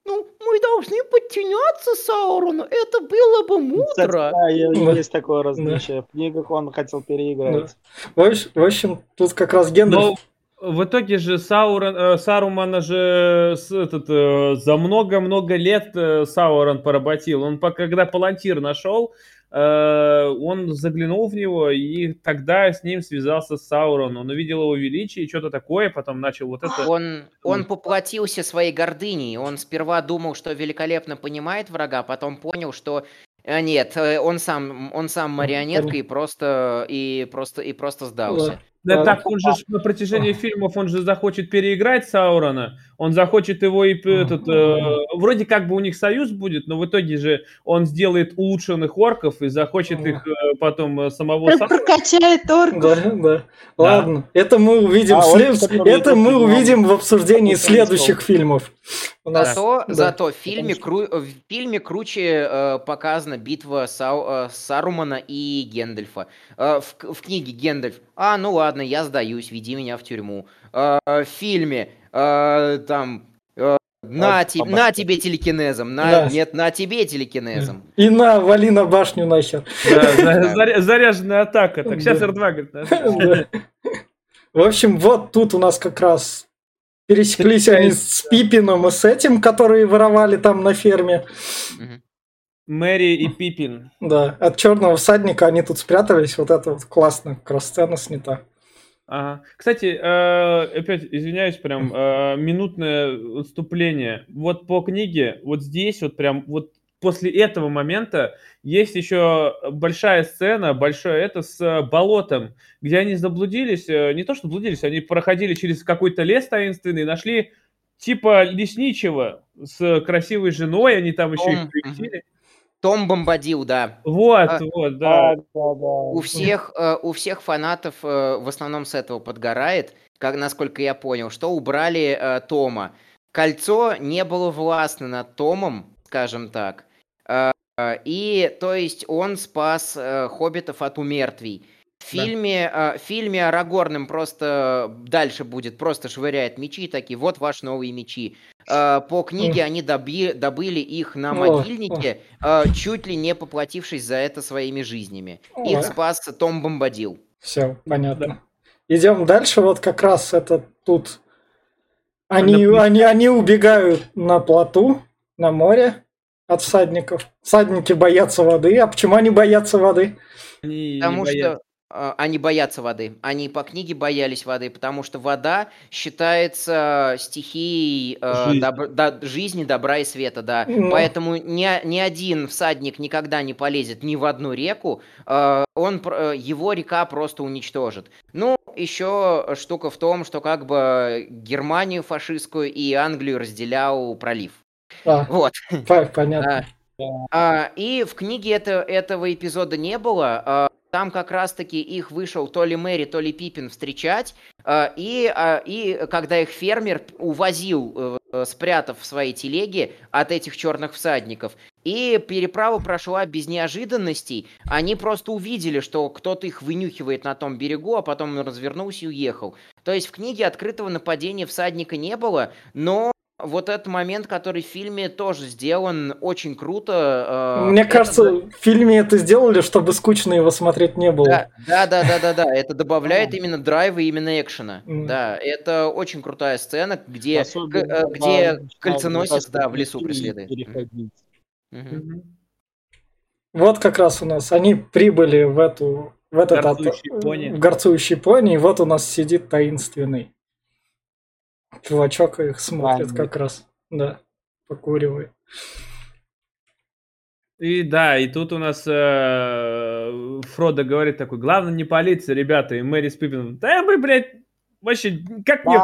Ну, мы должны подчиняться Саурону, это было бы мудро. да, (laughs) есть такое различие. В книгах он хотел переиграть. В общем, в общем, тут как раз Гендальф... В итоге же Саурон, э, Сарумана же с- этот, э, за много-много лет э, Саурон поработил. Он когда Палантир нашел, он заглянул в него и тогда с ним связался с Сауроном. Он увидел его величие и что-то такое, потом начал вот это... Он, он поплатился своей гордыней. Он сперва думал, что великолепно понимает врага, потом понял, что нет, он сам, он сам марионетка и просто и просто и просто сдался. Да, Да. так он же на протяжении фильмов он же захочет переиграть Саурона, он захочет его и этот э, вроде как бы у них союз будет, но в итоге же он сделает улучшенных орков и захочет их э, потом э, самого Саурона. Прокачает орков. Да, да. Ладно, это мы увидим. А, след- который Это мы увидим в обсуждении следующих фильмов. У нас- Зато, да. зато в фильме, кру- в фильме круче э, показана битва Сау- э, Сарумана и Гендальфа. Э, в, в книге Гендальф, а, ну ладно, я сдаюсь, веди меня в тюрьму. Э, в фильме э, там, э, на, А, те- на тебе телекинезом, на, Да. нет, на тебе телекинезом. И на, вали на башню нахер. Да, (laughs) заря- Заряженная атака. Так сейчас Да. R2 говорит. да. (laughs) Да. В общем, вот тут у нас как раз пересеклись они с Пипином и с этим, которые воровали там на ферме. Мэри и Пипин. Да, от черного всадника они тут спрятались. Вот это вот классно, как раз сцена снята. Ага. Кстати, э, опять извиняюсь, прям э, минутное отступление. Вот по книге, вот здесь вот прям вот после этого момента есть еще большая сцена, большое это с э, болотом, где они заблудились, не то что заблудились, они проходили через какой-то лес таинственный, нашли типа лесничего с красивой женой, они там еще их приютили. Том Бомбадил, да. Вот, А, вот, да. Да, да, да. У всех, э, у всех фанатов э, в основном с этого подгорает, как насколько я понял, что убрали э, Тома. Кольцо не было властно над Томом, скажем так. Э, и, то есть, он спас э, хоббитов от умертвий. В Да. фильме, э, в фильме Арагорн дальше дальше будет, просто швыряет мечи и такие, вот ваши новые мечи. Э, по книге они доби- добыли их на могильнике, э, чуть ли не поплатившись за это своими жизнями. Их спас Том Бомбадил. Все, понятно. Идем дальше. Вот как раз это тут. Они, они, они убегают на плоту, на море от всадников. Всадники боятся воды. А почему они боятся воды? Они Потому боятся. что э, они боятся воды. Они по книге боялись воды, потому что вода считается стихией э, Жизни. добр- да- жизни, добра и света, да. Ну. Поэтому ни, ни один всадник никогда не полезет ни в одну реку, э, он, э, его река просто уничтожит. Ну, еще штука в том, что как бы Германию фашистскую и Англию разделял пролив. А, Вот. по- понятно. А, и в книге это, этого эпизода не было. Там как раз-таки их вышел то ли Мэри, то ли Пиппин встречать. а, и, а, и когда их фермер увозил, э, э, спрятав в своей телеге от этих черных всадников. И переправа прошла без неожиданностей. Они просто увидели, что кто-то их вынюхивает на том берегу, а потом развернулся и уехал. То есть в книге открытого нападения всадника не было, но вот этот момент, который в фильме тоже сделан очень круто. э, Мне это кажется, в фильме это сделали, чтобы скучно его смотреть не было. Да, да, да, да, да, да. (laughs) Это добавляет именно драйва и именно экшена. Мгм. Да, это очень крутая сцена, где, к- Особенно, э, где начинают кольценосец, да, в лесу преследует. Мгм. Вот как раз у нас они прибыли в эту в этот Горцующий пони. в горцующий пони, и вот у нас сидит таинственный чувачок их смотрит как раз, да, покуривает. И да, и тут у нас э, Фродо говорит такой, главное не палиться, ребята, и Мэри с Пиппином, да мы, блядь, вообще, как мне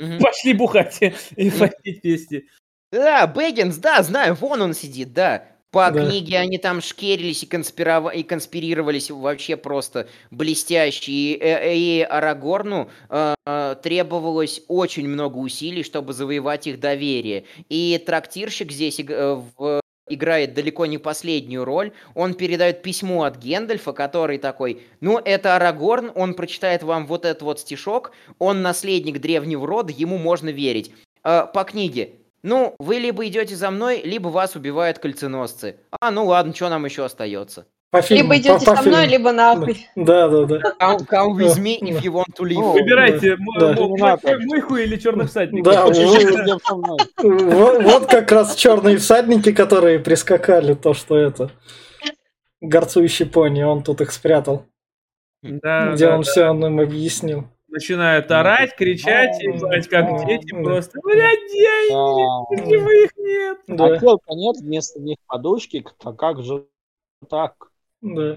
Мгм. Пошли бухать и пойти вместе. Да, Бэггинс, да, знаю, вон он сидит, да. По Да. книге они там шкерились и, конспирова- и конспирировались вообще просто блестяще. И, э, и Арагорну э, э, требовалось очень много усилий, чтобы завоевать их доверие. И трактирщик здесь э, в- играет далеко не последнюю роль. Он передает письмо от Гендальфа, который такой, ну, это Арагорн, он прочитает вам вот этот вот стишок, он наследник древнего рода, ему можно верить. Э, по книге, ну, вы либо идете за мной, либо вас убивают кольценосцы. А, ну ладно, что нам еще остается? По фильму, Либо идете по- по со мной, фильму. либо нахуй. Да, да, да. Come, come with me if you want to live. Ну, Выбирайте, да. м- мой- Терминатор. мой- мой хуй или черных всадников. Да, (laughs) вот как раз черные всадники, которые прискакали, то, что это. Горцующий пони, он тут их спрятал. Да, где да, он да. все нам объяснил. Начинают орать, кричать, Да, ебать, как да, дети да. просто. Блядь, деньги, Да. живых нет. Да, А телка нет, вместо них подушки, а как же так? да. А,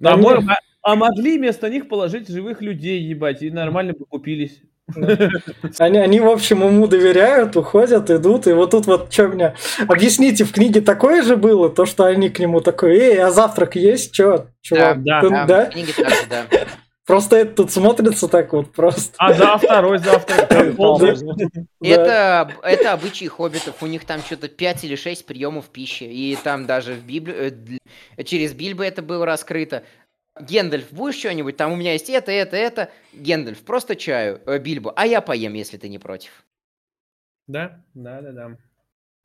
Да мо- мне- а- а могли вместо них положить живых людей, ебать, и нормально бы купились. (laughs) Они, они, в общем, ему доверяют, уходят, идут, и вот тут вот что мне... Объясните, в книге такое же было, то, что они к нему такой, эй, а завтрак есть? Чё, чувак? да, Ты- Да, да? в книге так же, да. Просто это тут смотрится так вот просто. А за второй. (laughs) Да. Это, это обычаи хоббитов. У них там что-то 5 или 6 приемов пищи. И там даже в Библию, э, через Бильбо это было раскрыто. Гендальф, будешь что-нибудь? Там у меня есть это, это, это. Гендальф, просто чаю. Э, Бильбо, а я поем, если ты не против. Да, да, да, да.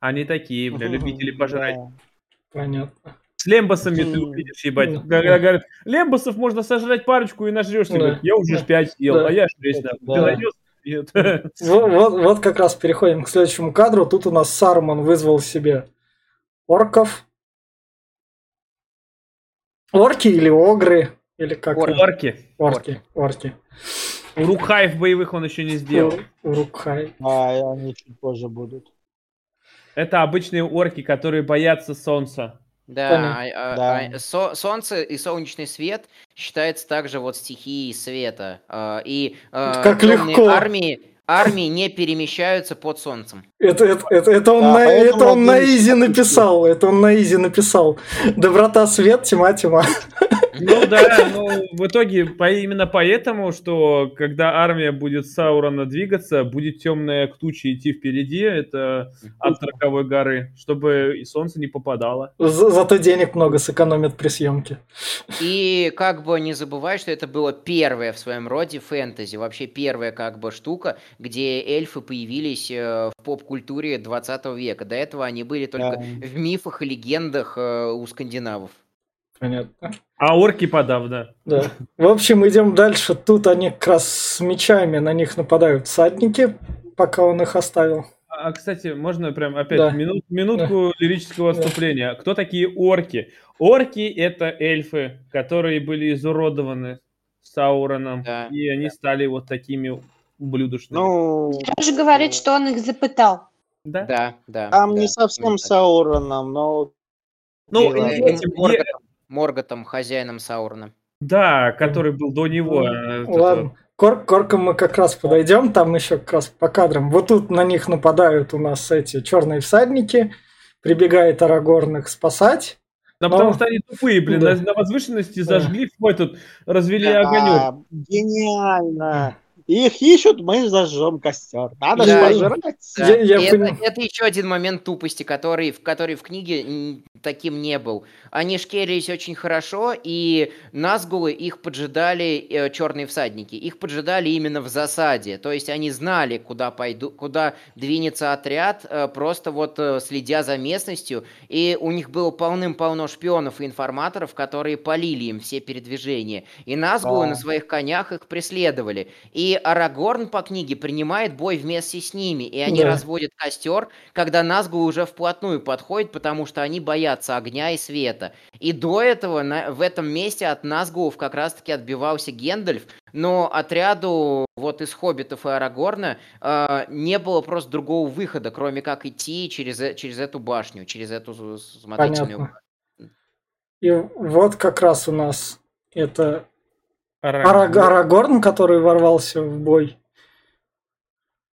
Они такие, бля, любители пожрать. Понятно. С лембасами ты увидишь, ебать. Когда говорят, лембасов можно сожрать парочку и нажрешься. Да. Говорит, Я уже Да. ж пять съел, Да. а я шесть. да. Да. Ты найдешь? Нет. (laughs) Вот, вот, вот как раз переходим к следующему кадру. Тут у нас Саруман вызвал себе орков. Орки или огры? Или как? Орки. Орки. Орки. Урукхаев боевых он еще не сделал. Урукхай. А, они чуть позже будут. Это обычные орки, которые боятся солнца. Да, а- Да. а со- солнце и солнечный свет считается также вот стихией света. А, И а, Как темные легко. армии, армии не перемещаются под солнцем. Это, это, это, это он, Да, на, это он на изи написал. Это он на изи написал. Доброта, свет, тьма, тьма. Ну да, ну в итоге по, именно поэтому, что когда армия будет с Саурона двигаться, будет темная туча идти впереди, это от роковой горы, чтобы и солнце не попадало. За- зато денег много сэкономят при съемке. И как бы не забывай, что это было первое в своем роде фэнтези, вообще первая как бы штука, где эльфы появились э, в поп-культуре 20 века. До этого они были только Да. в мифах и легендах э, у скандинавов. Понятно. А орки подавно. Да. В общем, идем дальше. Тут они как раз с мечами, на них нападают всадники, пока он их оставил. А, кстати, можно прям опять Да. минут- минутку лирического Да. отступления. Кто такие орки? Орки — это эльфы, которые были изуродованы Сауроном, Да, и они стали вот такими ублюдочными. Ну, Тоже говорит, что он их запытал. да? Да, да. там да, не совсем так. Сауроном, но Ну, и им этим- Морготом, Морготом, хозяином Саурона. да, который был до него. Ну, э, этот Ладно. Кор- коркам мы как раз подойдем, там еще как раз по кадрам. Вот тут на них нападают у нас эти черные всадники. Прибегает Арагорн их спасать. Да Ну, потому что они тупые, блин, да. на, на возвышенности Да. зажгли в этот, развели Да. огонек. гениально. Их ищут, мы зажжем костер. Надо же Да. пожрать. Да, Я- я и понял. это, еще один момент тупости, который, в который в книге таким не был. Они шкерились очень хорошо, и Назгулы их поджидали, э, черные всадники, их поджидали именно в засаде. То есть они знали, куда, пойду, куда двинется отряд, э, просто вот э, следя за местностью. И у них было полным-полно шпионов и информаторов, которые полили им все передвижения. И Назгулы Да. на своих конях их преследовали. И Арагорн по книге принимает бой вместе с ними, и они Да. разводят костер, когда Назгул уже вплотную подходит, потому что они боятся огня и света. И до этого на- в этом месте от Назгулов как раз-таки отбивался Гендальф, но отряду вот из Хоббитов и Арагорна э, не было просто другого выхода, кроме как идти через, через эту башню, через эту смотрительную Понятно. И вот как раз у нас это Арагорн. Араг- Арагорн, который ворвался в бой.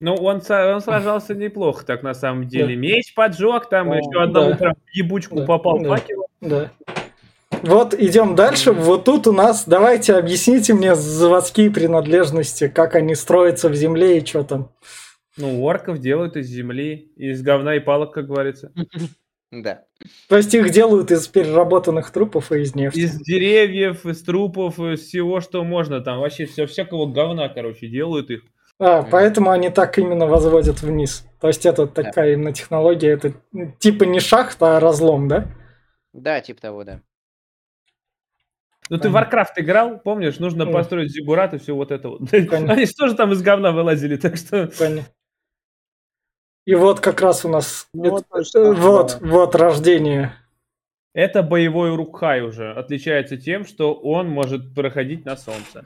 Ну, он, он сражался (laughs) неплохо, так на самом деле. Меч поджег, там Да. еще одному Да. прям ебучку Да. попал Да. Да. Вот идем дальше. Вот тут у нас, давайте объясните мне заводские принадлежности, как они строятся в земле и что там. Ну, орков делают из земли, из говна и палок, как говорится. (laughs) Да. То есть их делают из переработанных трупов и из нефти. Из деревьев, из трупов, из всего, что можно. Там вообще все, всякого говна, короче, делают их. А, поэтому они так именно возводят вниз. То есть это такая именно технология, это типа не шахта, а разлом, да? Да, типа того, да. Ну, ты в. Warcraft играл, помнишь? Нужно построить зиггурат и все вот это вот. (laughs) Они же тоже там из говна вылазили, так что... Понятно. И вот как раз у нас Ну, это- вот точно, э, вот, вот рождение. Это боевой Урукхай уже. Отличается тем, что он может проходить на солнце.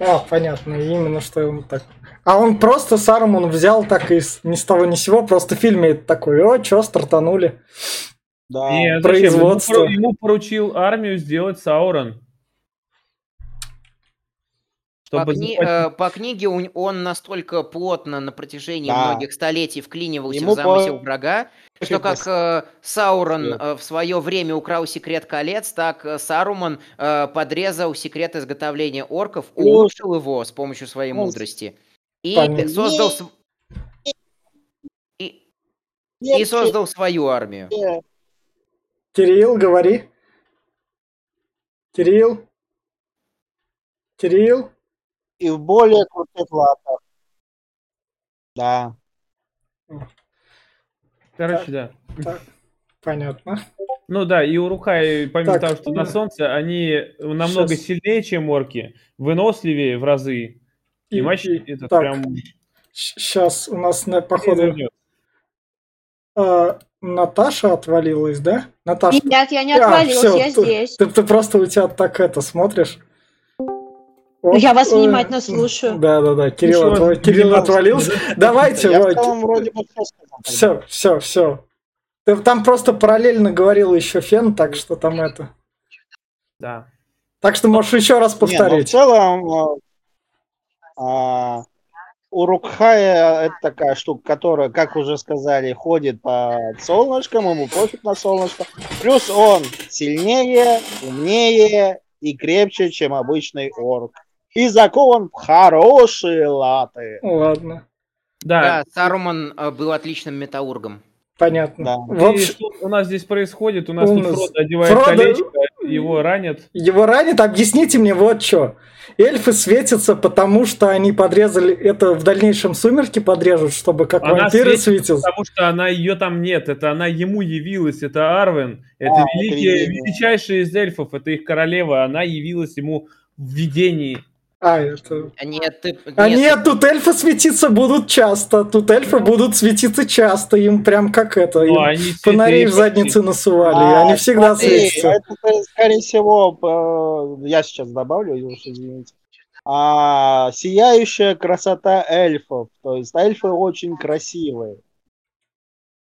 А, понятно, именно что он так. А он просто Сарумон взял так и с- ни с того ни с сего, просто в фильме это такой, о, чё, стартанули. Да. Зачем? Ему, производство. пору- ему поручил армию сделать Саурон. По, Чтобы кни- захватить- э, по книге он, настолько плотно на протяжении Да. многих столетий вклинивался Ему в замысел по- врага, что как э, Саурон э, в свое время украл секрет колец, так э, Саруман э, подрезал секрет изготовления орков, улучшил его с помощью своей мудрости. И создал, и, и создал свою армию. Кирилл, говори. Кирилл. Кирилл. И в более крутых латах. Да. Короче, да. Понятно. Ну да, и Урукхай, помимо Так, того, что на солнце, они намного щас. сильнее, чем орки, выносливее в разы. И, И- мощь и- это так, прям... Сейчас у нас на походу а, Наташа отвалилась, да? Наташа, Нет, я не А, отвалилась, всё, я ты- здесь. ты, ты просто у тебя так это смотришь. Я вас э, внимательно слушаю. Да, да, да. Кирилл, Ничего, Кирилл отвалился. Давайте, Я в вот, целом вроде бы все сказал. все, все, все. Там просто параллельно говорил еще Фен, так что там это. Да. Так что можешь еще раз Не, ну, в повторить. целом, а, а, Урукхая это такая штука, которая, как уже сказали, ходит по солнышкам, ему пофиг на солнышко. Плюс он сильнее, умнее и крепче, чем обычный орк. И закован в хорошие латы. Ладно, Да, Да, Саруман э, был отличным металлургом. понятно. Да. В И общем, что у нас здесь происходит? У нас У тут нас Фродо одевает Фродо- колечко, его ранят. его ранит. Объясните мне вот что. Эльфы светятся, потому что они подрезали это в дальнейшем сумерки подрежут, чтобы как Она вампиры светится, светился. Потому что она ее там нет, это она ему явилась, это Арвен, это А, великий, величайшая из эльфов, это их королева, она явилась ему в видении. А, это... А Нет, ты... А нет, нет, тут эльфы светиться будут часто. Тут эльфы будут светиться часто. Им прям как это. Но им они фонарей в заднице насували. и А, они всегда смотри, светятся. Это, скорее всего, э, я сейчас добавлю, уж извините. А, сияющая красота эльфов. То есть эльфы очень красивые.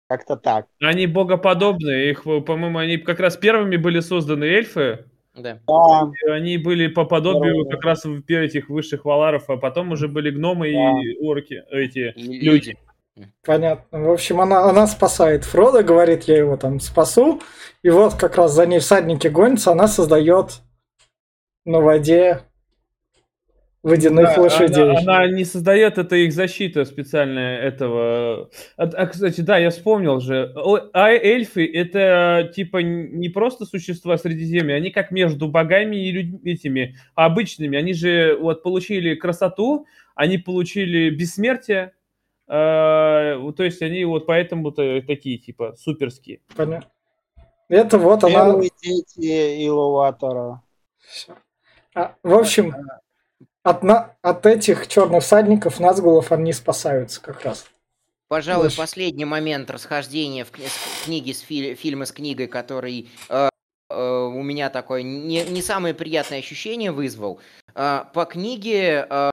Как-то так. Они богоподобные, их, по-моему, они как раз первыми были созданы эльфы, Да. Да, и они были по подобию Да. как раз в этих высших валаров, а потом уже были гномы и орки, эти И люди. Понятно. В общем, она, она спасает Фрода, говорит, я его там спасу. И вот как раз за ней всадники гонятся, она создает на воде водяных Да, лошадей. Она, она не создает, это их защита специальная этого. А, а, кстати, да, я вспомнил же. А эльфы это типа не просто существа Средиземья, они как между богами и людьми этими обычными. Они же вот получили красоту, они получили бессмертие. э, то есть они вот поэтому-то такие типа суперские. Понятно. Это вот она. Первые дети Илуватора. А, в общем, от, на- от этих черных всадников, Назгулов, они спасаются как раз. Пожалуй, Дальше. последний момент расхождения в кни- с фи- фильма с книгой, который э, э, у меня такое не, не самое приятное ощущение вызвал. Э, по книге э,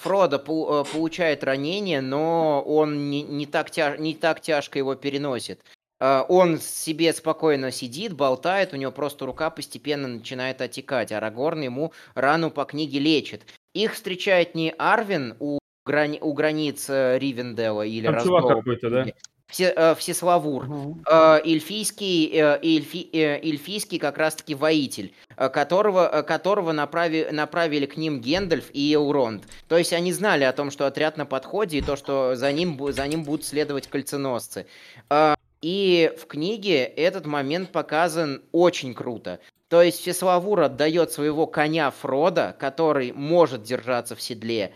Фродо пол- э, получает ранение, но он не, не так тя- не так тяжко его переносит. Э, Он себе спокойно сидит, болтает, у него просто рука постепенно начинает отекать. Арагорн ему рану по книге лечит. Их встречает не Арвин у, грани- у границ э, Ривенделла или Там чувак Раздола, какой-то, да? Все, э, Всеславур. Мгм. Э, эльфийский, э, эльфи- э, эльфийский как раз-таки воитель, э, которого, э, которого направи- направили к ним Гендальф и Элронд. То есть они знали о том, что отряд на подходе, и то, что за ним, за ним будут следовать кольценосцы. Э, И в книге этот момент показан очень круто. То есть Всеславур отдает своего коня Фрода, который может держаться в седле.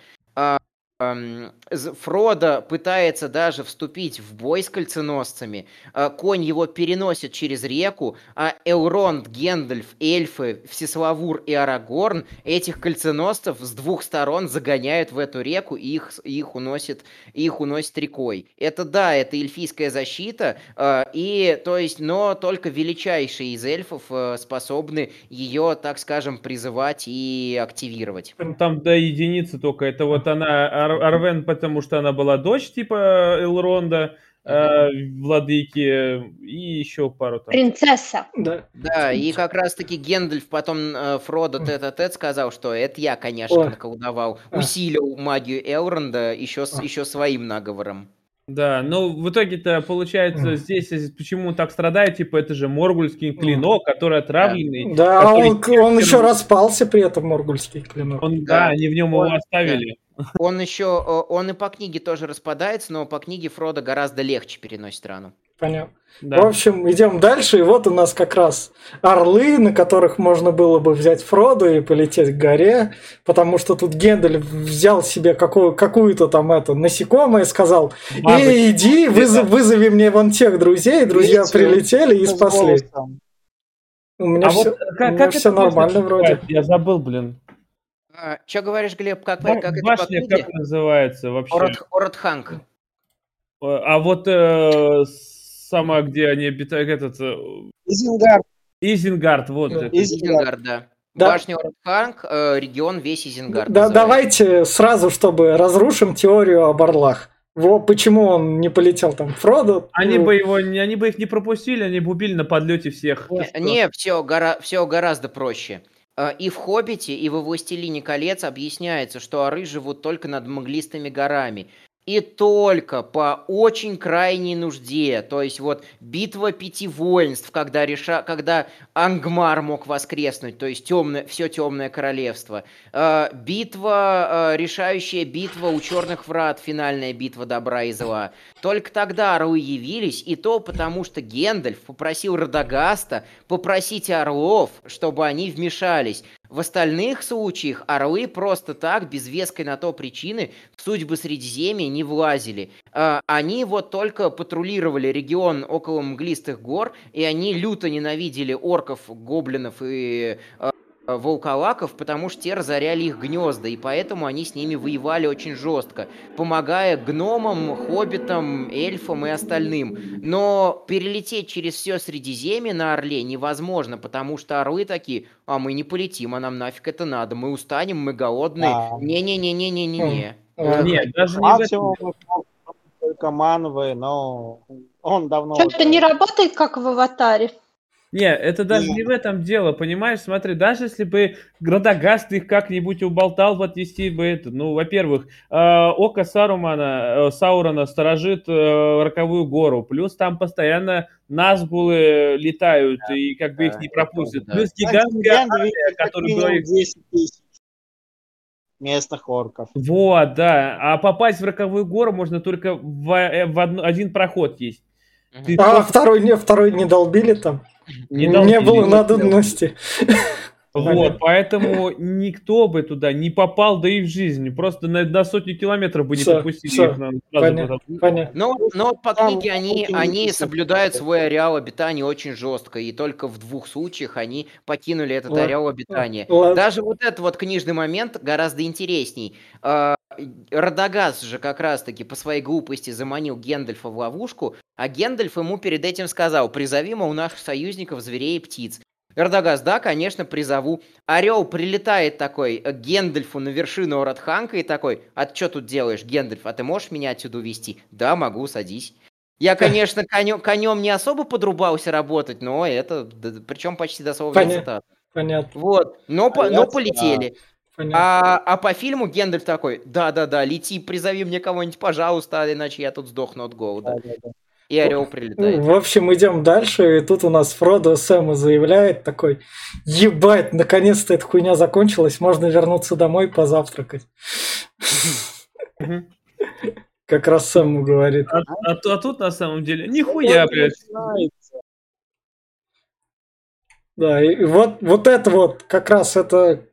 З- Фродо пытается даже вступить в бой с кольценосцами. А, Конь его переносит через реку, а Элронд, Гендальф, эльфы, Всеславур и Арагорн этих кольценосцев с двух сторон загоняют в эту реку и их, их, уносит, их уносит рекой. Это да, это эльфийская защита, а, и то есть, но только величайшие из эльфов э, способны ее, так скажем, призывать и активировать. Там до единицы только. Это вот она, Ар- Арвен, потому что она была дочь типа Элронда, э, владыки, и еще пару там. Принцесса. Да. Да, и как раз-таки Гендальф потом э, Фродо тет-а-тет сказал, что это я, конечно, Ой. наколдовал. А. Усилил магию Элронда еще, с, А. еще своим наговором. Да, ну в итоге-то получается здесь э, почему так страдает, типа это же Моргульский клинок, который отравленный. Да, который он, он еще распался при этом, Моргульский клинок. Он, да, Да. они в нем его Он- оставили. Он еще, э, он и по книге тоже распадается, но по книге Фродо гораздо легче переносит рану. Понятно. Да. В общем, идем дальше, и вот у нас как раз орлы, на которых можно было бы взять Фрода и полететь к горе, потому что тут Гендель взял себе какую- какую-то там это насекомое, сказал, Бабочка. «Эй, иди, вызов- вызови мне вон тех друзей, друзья Видите, прилетели и спасли. У меня А все, вот как, у как меня все это можно нормально вроде. Я забыл, блин. Че говоришь, Глеб, как, Ба- как это по Башня книге? как называется вообще? Ород- Ородханг. А вот э, сама, где они обитают, этот э, Изенгард. Изенгард, вот. Изенгард. Изенгард, да. Да. Башня Ородханг, э, регион весь Изенгард. Да, называется. давайте сразу, чтобы разрушим теорию об орлах. Во, почему он не полетел там Фродо? Они ну, бы его, не- они бы их не пропустили, они бы убили на подлете всех. Не, что? не, все, гора, все гораздо проще. Э, И в «Хоббите», и во «Властелине колец» объясняется, что оры живут только над мглистыми горами. И только по очень крайней нужде. То есть вот битва пяти воинств, когда, реша... когда Ангмар мог воскреснуть, то есть темное, все темное королевство. Э, битва, э, решающая битва у черных врат, финальная битва добра и зла. Только тогда орлы явились, и то потому, что Гендальф попросил Радагаста попросить орлов, чтобы они вмешались. В остальных случаях орлы просто так, без веской на то причины, в судьбы Средиземья не влазили. А, Они вот только патрулировали регион около Мглистых гор, и они люто ненавидели орков, гоблинов и э, волколаков, потому что те разоряли их гнезда, и поэтому они с ними воевали очень жестко, помогая гномам, хоббитам, эльфам и остальным. Но перелететь через все Средиземье на Орле невозможно, потому что орлы такие, а мы не полетим, а нам нафиг это надо, мы устанем, мы голодные. Да. Не-не-не-не-не-не-не. э, Нет, даже не в этом. Максимум только мановые, но он давно... Что-то не работает, как в аватаре. Не, это даже Не. не в этом дело, понимаешь? Смотри, даже если бы Градагаст их как-нибудь уболтал, бы отвести бы это. Ну, во-первых, э, око Сарумана, э, Саурона сторожит э, Роковую гору, плюс там постоянно Назгулы летают, и как бы их да, не это пропустят. да. Плюс гигантская армия, которая была их 10 тысяч. местных орков. Вот, да. А попасть в роковую гору можно только в, э, в одну- один проход есть. Ты А только второй не, второй не долбили там? Не Не, было надобности. Вот, поэтому никто бы туда не попал, да и в жизни. Просто на, на сотню километров бы не всё, их на сразу Понятно. Но, но по Там книге они, они соблюдают свой ареал обитания очень жестко, и только в двух случаях они покинули этот ареал обитания. Ладно. Даже вот этот вот книжный момент гораздо интересней. А, Радагас же как раз-таки по своей глупости заманил Гендальфа в ловушку, а Гендальф ему перед этим сказал, призови, мол, наших союзников зверей и птиц. Радагас, да, конечно, призову. Орел прилетает такой э, к Гендальфу на вершину Оратханка и такой, а ты что тут делаешь, Гендальф, а ты можешь меня отсюда увести? Да, могу, садись. Я, (laughs) конечно, конем, конем не особо подрубался работать, но это, причем почти дословно Поня- цитата. Понятно, Вот, но, по- А но полетели. понятно. А, а по фильму Гендальф такой, да-да-да, лети, призови мне кого-нибудь, пожалуйста, иначе я тут сдохну от голода. Да-да-да. И орел прилетает. В общем, идем дальше, и тут у нас Фродо Сэма заявляет такой, ебать, наконец-то эта хуйня закончилась, можно вернуться домой позавтракать. Как раз Сэму говорит. А, а а тут на самом деле нихуя, блядь. Да, и вот, вот это вот, как раз это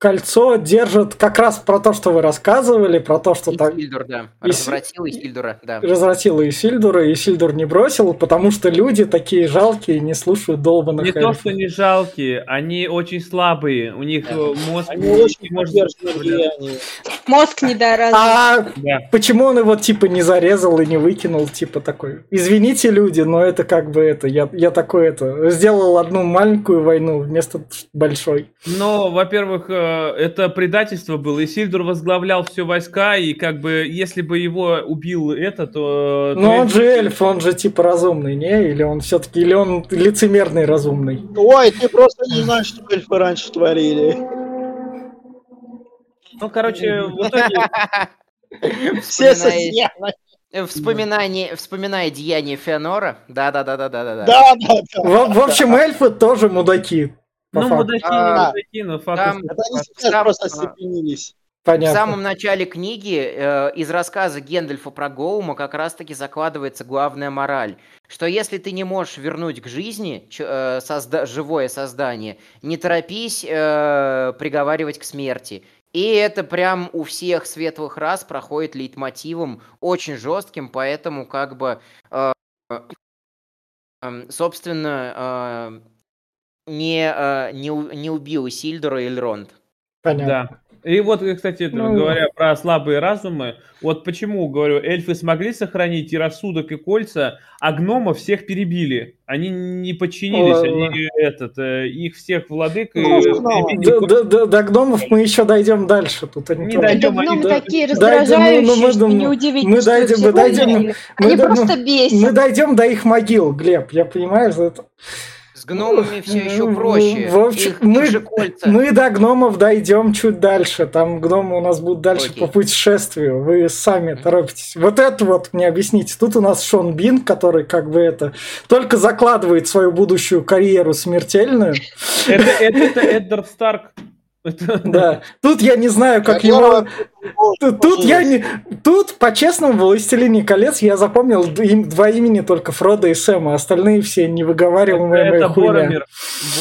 кольцо держит как раз про то, что вы рассказывали, про то, что так Исильдур, да. Развратил Исильдура, да. развратила Исильдура, и Исильдур не бросил, потому что люди такие жалкие не слушают долбанных Не то, эльфов. что не жалкие, они очень слабые. У них Да. э, мозг Они не очень может влиянию. Мозг недоразвит. А Да. почему он его типа не зарезал и не выкинул, типа такой? Извините, люди, но это как бы это, я, я такой это, сделал одну маленькую войну вместо большой. Но, во-первых, э, это предательство было. И Сильдур возглавлял все войска, и как бы, если бы его убил это, то... Но то он же эльф, он же типа разумный, не? Или он все-таки, или он лицемерный разумный? Ой, ты просто не знаешь, что эльфы раньше творили. Ну, короче, в итоге... (laughs) Все со э, Вспоминание, вспоминая деяния Феонора. Да-да-да-да-да-да. Да, да, да. В, в общем, эльфы тоже мудаки. По Ну, факту. мудаки, А, не мудаки, но факт... там- остается. Это они Сам- сейчас просто а. остепенились. В Понятно. самом начале книги э, из рассказа Гендальфа про Гоума как раз-таки закладывается главная мораль, что если ты не можешь вернуть к жизни ч- э, созда- живое создание, не торопись э, приговаривать к смерти. И это прям у всех светлых рас проходит лейтмотивом очень жестким, поэтому как бы, э, э, собственно, э, не, э, не, не убил Сильдора Эльронд. Понятно. Да. И вот, кстати, Ну. говоря про слабые разумы, вот почему, говорю, эльфы смогли сохранить и рассудок, и кольца, а гномов всех перебили. Они не подчинились, они этот, э, их всех владык э, Ну, перебили. До, до- до- до гномов мы еще дойдем дальше. Тут они Не дойдем, Это гномы такие Да, да, ну, раздражающие, мы что думаем- неудивительно, мы что дойдем- мы дойдем- мы просто бесят. Мы дойдем до их могил, Глеб, я понимаю, что это... С гномами все еще Ну, проще. в общем, Их- мы- их же кольца. Мы до гномов дойдем чуть дальше. Там гномы у нас будут дальше Окей. по путешествию. Вы сами торопитесь. Вот это вот мне объясните. Тут у нас Шон Бин, который как бы это только закладывает свою будущую карьеру смертельную. Это, это, это Эддард Старк. Это- (laughs) Да. Тут я не знаю, как его. Тут, я не. Тут, по-честному, в «Властелине колец» я запомнил им два имени только Фрода и Сэма. Остальные все невыговариваемая Это хуйня. Боромир.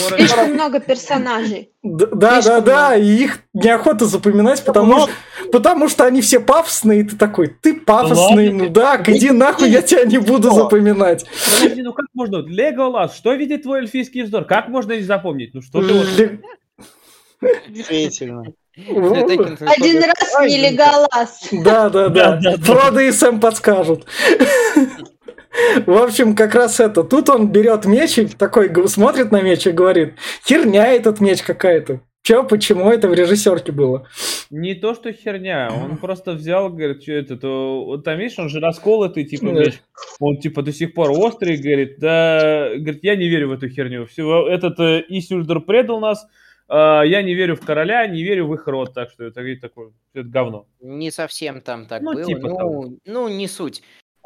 Боромир. Слишком много персонажей. Да, да, да, и их неохота запоминать, потому, много. что, потому что они все пафосные, и ты такой, ты пафосный, Ладно, мудак, иди нахуй, я тебя не буду запоминать. Подожди, ну как можно? Леголас, что видит твой эльфийский вздор? Как можно не запомнить? Ну что ты вот... Действительно. Ты Один раз Ай, не Леголас. Да, да, да. Фродо и Сэм подскажут. В общем, как раз это. Тут он берет меч и такой смотрит на меч и говорит, херня этот меч какая-то. Че, почему это в режиссерке было? Не то, что херня, он просто взял, говорит, что это, то, вот там, видишь, он же расколотый, типа, меч. Он, типа, до сих пор острый, говорит, да, говорит, я не верю в эту херню. Все, этот э, Исюльдор предал нас, я не верю в короля, не верю в их род, так что это, такое, это говно. Не совсем там так Ну, было. типа ну, того. ну, не суть.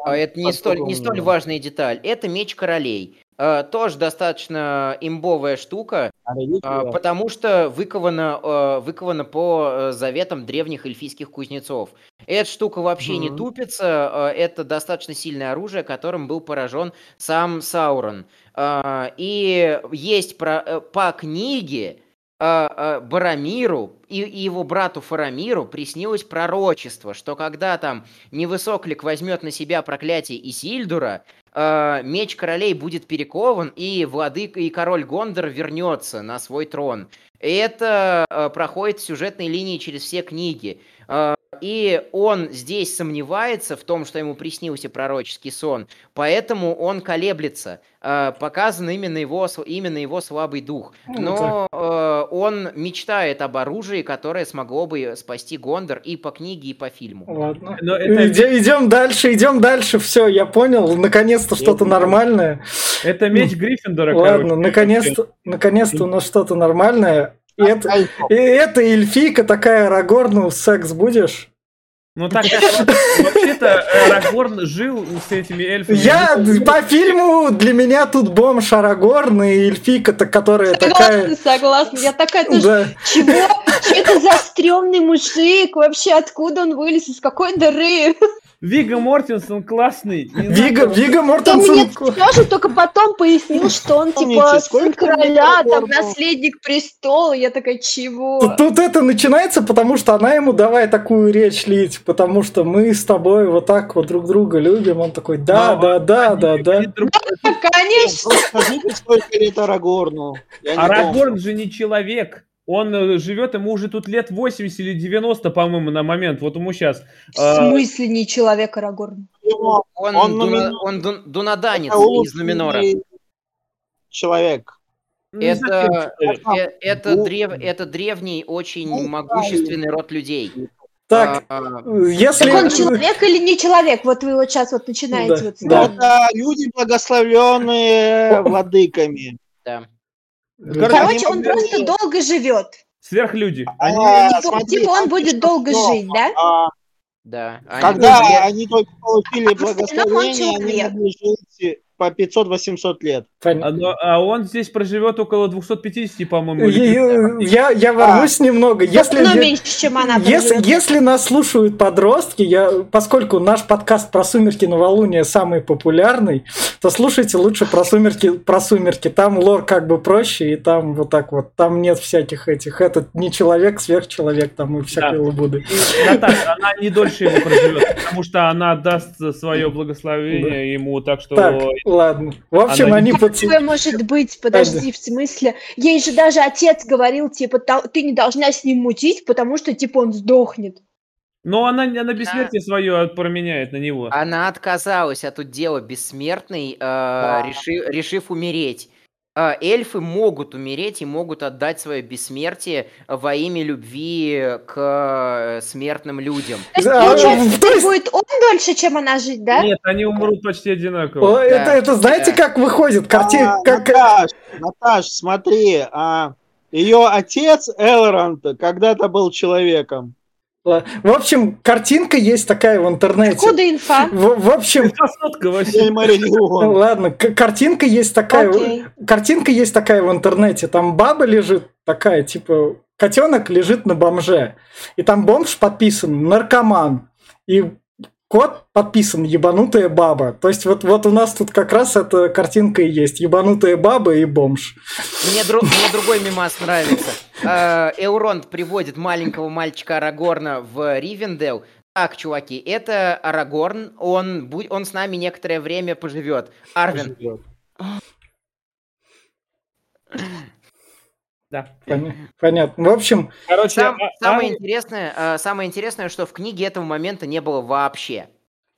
А Это не столь, не столь важная деталь. Это меч королей. э, тоже достаточно имбовая штука, А а, потому что выкована, э, выкована по э, заветам древних эльфийских кузнецов. Эта штука вообще не Мгм. тупится, э, это достаточно сильное оружие, которым был поражен сам Саурон. А, И есть про- э, по книге а, а, Барамиру и, его брату Фарамиру приснилось пророчество, что когда там Невысоклик возьмет на себя проклятие Исильдура, а, меч королей будет перекован, и владыка и король Гондор вернется на свой трон. Это а, проходит сюжетной линии через все книги. И он здесь сомневается в том, что ему приснился пророческий сон, поэтому он колеблется. А, Показан именно его, именно его слабый дух. Ну, Но э, он мечтает об оружии, которое смогло бы спасти Гондор и по книге, и по фильму. Ладно. Но это, Иде- Идем дальше, идем дальше. Все, я понял. Наконец-то что-то нормальное. это меч Гриффиндора, Ладно, наконец-то, наконец-то у нас что-то нормальное. И это, Ай, и это эльфийка такая, Арагорну, секс будешь? Ну так, вообще-то э, Арагорн жил с этими эльфами. Я Ну, по фильму для меня тут бомж Арагорн и эльфийка-то, которая Согласна, такая... согласна. Я такая тоже, Да. чего? Что это за стрёмный мужик? Вообще, откуда он вылез? Из какой дыры? Вига Мортенсон классный. Вига. Вига Он мне Мортенсен. тоже только потом пояснил, что он типа сын короля, там наследник престола. Я такая, чего? Тут, это начинается, потому что она ему давай такую речь лить, потому что мы с тобой вот так вот друг друга любим. Он такой, да, да, да, да, да. Конечно. Просто скажите, сколько лет Арагорну. Арагорн же не человек. Он э, живет, ему уже тут лет 80 или 90, по-моему, на момент. Вот ему сейчас. В смысле не человек Арагорн? Он, Он дуна- он дун- дунаданец это из Нуминора. Человек. Это, э, это, Ну, древ- это древний, очень ну, могущественный род людей. Так, А, а, если... Так он человек или не человек? Вот вы вот сейчас вот начинаете Да, вот да. Это люди, благословленные владыками. да. Короче, он просто долго живет. Сверхлюди. Они- Типа, смотри, типа он будет долго что, жить, да? а, Да. Они Когда были- они только получили А благословение, они могли жить по 500-800 лет. Понятно. А, но- а он здесь проживет около 250, по-моему. или Я, я ворвусь немного. Если, Но я- меньше, чем она. если, если нас слушают подростки, я, поскольку наш подкаст про сумерки новолуния самый популярный, то слушайте лучше про сумерки, про сумерки. Там лор как бы проще, и там вот так вот. Там нет всяких этих. Этот не человек, сверхчеловек, там и всякой Да. лабуды. И, Наташа, она не дольше его проживет, потому что она даст свое благословение ему, так что... Так, ладно. В общем, Она они подс- Такое может быть, подожди, в смысле? Ей же даже отец говорил, типа, «Та- ты не должна с ним мутить, потому что, типа, он сдохнет. Но она, она бессмертие свое променяет на него. Она отказалась от удела бессмертной, э, реши- решив умереть. Э, эльфы могут умереть и могут отдать свое бессмертие во имя любви к э, смертным людям. То есть, Да, получается, то есть- будет он дольше, чем она жить, да? Нет, они умрут почти одинаково. О, это, Да, это знаете, да. как выходит? Картина. А, как... Наташ, Наташ, смотри, а, ее отец Элронд когда-то был человеком. В общем, картинка есть такая в интернете. Откуда инфа? В, в общем, Красотка вообще. Сильмариллион. ладно, картинка есть такая. Картинка есть такая в интернете. Там баба лежит такая, типа, котенок лежит на бомже. И там бомж подписан наркоман. И кот подписан ебанутая баба. То есть вот, вот у нас тут как раз эта картинка и есть. Ебанутая баба и бомж. Мне, дру- мне другой мимас нравится. Э, Эуронд приводит маленького мальчика Арагорна в Ривендел. Так, чуваки, это Арагорн, он, бу- он с нами некоторое время поживет. Арвин, Да. Пон- Понятно. В общем, Короче, Сам- а- самое, а- интересное, э, самое интересное, что в книге этого момента не было вообще.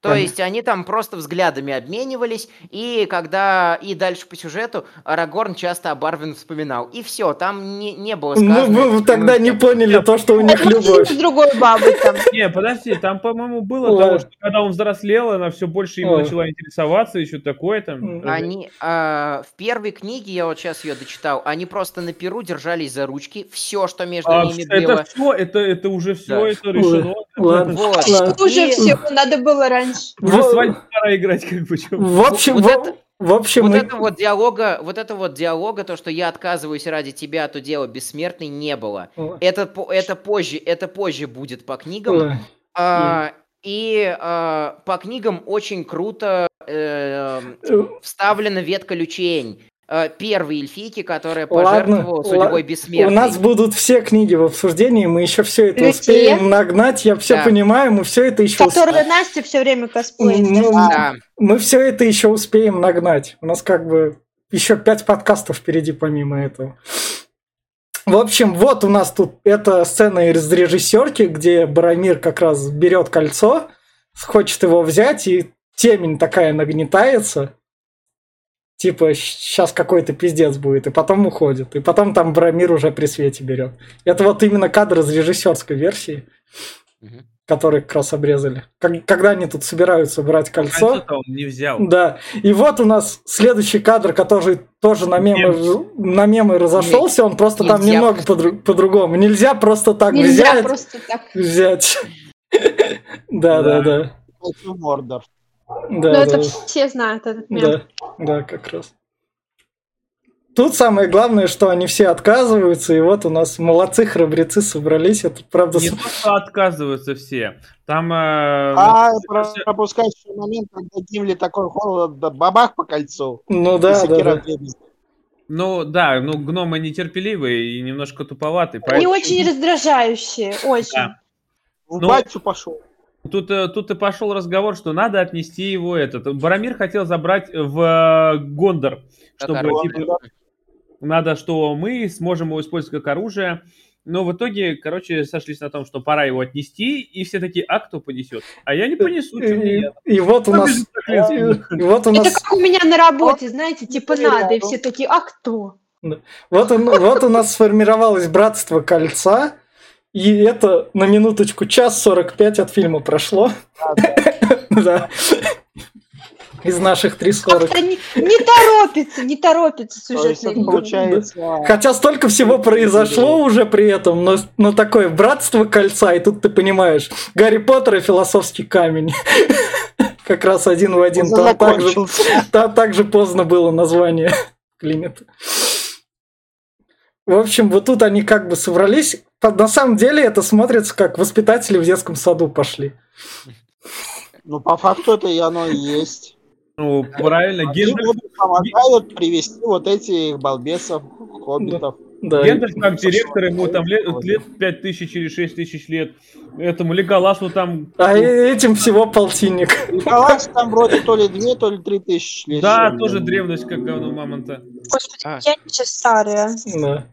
То Понятно. есть они там просто взглядами обменивались, и когда и дальше по сюжету Арагорн часто об Арвин вспоминал. И все, там не, не было ну, сказано. вы тогда не поняли то, что у них Ну, любовь. с другой бабой там. (laughs) Не, подожди, там, по-моему, было того, что когда он взрослел, она все больше им начала интересоваться, и что такое там. М. Они а, в первой книге, я вот сейчас ее дочитал, они просто на перу держались за ручки, все, что между А, ними это было. все, это, это уже все, это решено. Ладно. Вот. Ладно. Уже И- все, надо было раньше. Уже Вот. свадьбу пора играть, как бы. В общем, Вот в- это- В общем, Вот мы- это вот диалога, вот это вот диалога, то, что я отказываюсь ради тебя, то дело бессмертный, не было. Это, это позже, это позже будет по книгам. А, и а, по книгам очень круто э, Э, вставлена ветка лючень. Э, Первой эльфийки, которая Ладно, пожертвовала ла- судьбой У бессмертной. нас будут все книги в обсуждении, мы еще все это Лютие? успеем нагнать, я все Да. понимаю, мы все это еще Которую Настя все время косплеит. Ну, Да. мы все это еще успеем нагнать. У нас как бы еще пять подкастов впереди помимо этого. В общем, вот у нас тут эта сцена из режиссерки, где Барамир как раз берет кольцо, хочет его взять, и темень такая нагнетается. Типа, сейчас какой-то пиздец будет, и потом уходит. И потом там Барамир уже при свете берет. Это вот именно кадр из режиссерской версии, Мгм. который как раз обрезали. Как- когда они тут собираются брать кольцо. Кольцо-то он не взял. Да. И вот у нас следующий кадр, который тоже на мемы, на мемы разошелся, он просто там Нельзя немного подру- по-другому. Нельзя просто так Нельзя взять. просто так. Взять. (laughs) Да, да, да. Мордор. Ну, Да, это да, все знают этот мем. да, да, как раз. Тут самое главное, что они все отказываются, и вот у нас молодцы, храбрецы собрались. Это правда... Не с- то, что отказываются все. Там... э, А про- всё- пропускать еще момент, когда Гимли такой холод, бабах по кольцу. Ну да, да, да. Ну да, ну гномы нетерпеливые и немножко туповатые. Они поэтому- очень раздражающие, очень. Да. В Ну, батю пошел. Тут, э, тут и пошел разговор, что надо отнести его этот. Барамир хотел забрать в э, Гондор, чтобы типа, надо, что мы сможем его использовать как оружие. Но в итоге, короче, сошлись на том, что пора его отнести, и все такие, а кто понесет? А я не понесу, И, я? и вот у нас... И вот у Это нас... как у меня на работе, знаете, типа надо, и все такие, а кто? Вот, он- вот у нас сформировалось братство кольца. И это на минуточку час 45 от фильма прошло. Да. Из наших 3.40. Как-то не, не торопится, не торопится получается... Хотя столько всего произошло уже при этом, но, но такое братство кольца, и тут ты понимаешь, Гарри Поттер и философский камень. (laughs) Как раз один в один. Там так же, закончился. там так же поздно было название клинит. В общем, вот тут они как бы собрались. На самом деле это смотрится как воспитатели в детском саду пошли. Ну, по факту это и оно и есть. Ну, правильно, будут помогают привести вот этих балбесов, хоббитов. Да. Гендальф как директор, ему там лет, лет 5 тысяч или 6 тысяч лет. Этому Леголасу там... А этим всего полтинник. Николаевич там вроде то ли две, то ли три тысячи лет. Да, тоже древность, как говно мамонта. Господи, А. я сейчас старая. Да.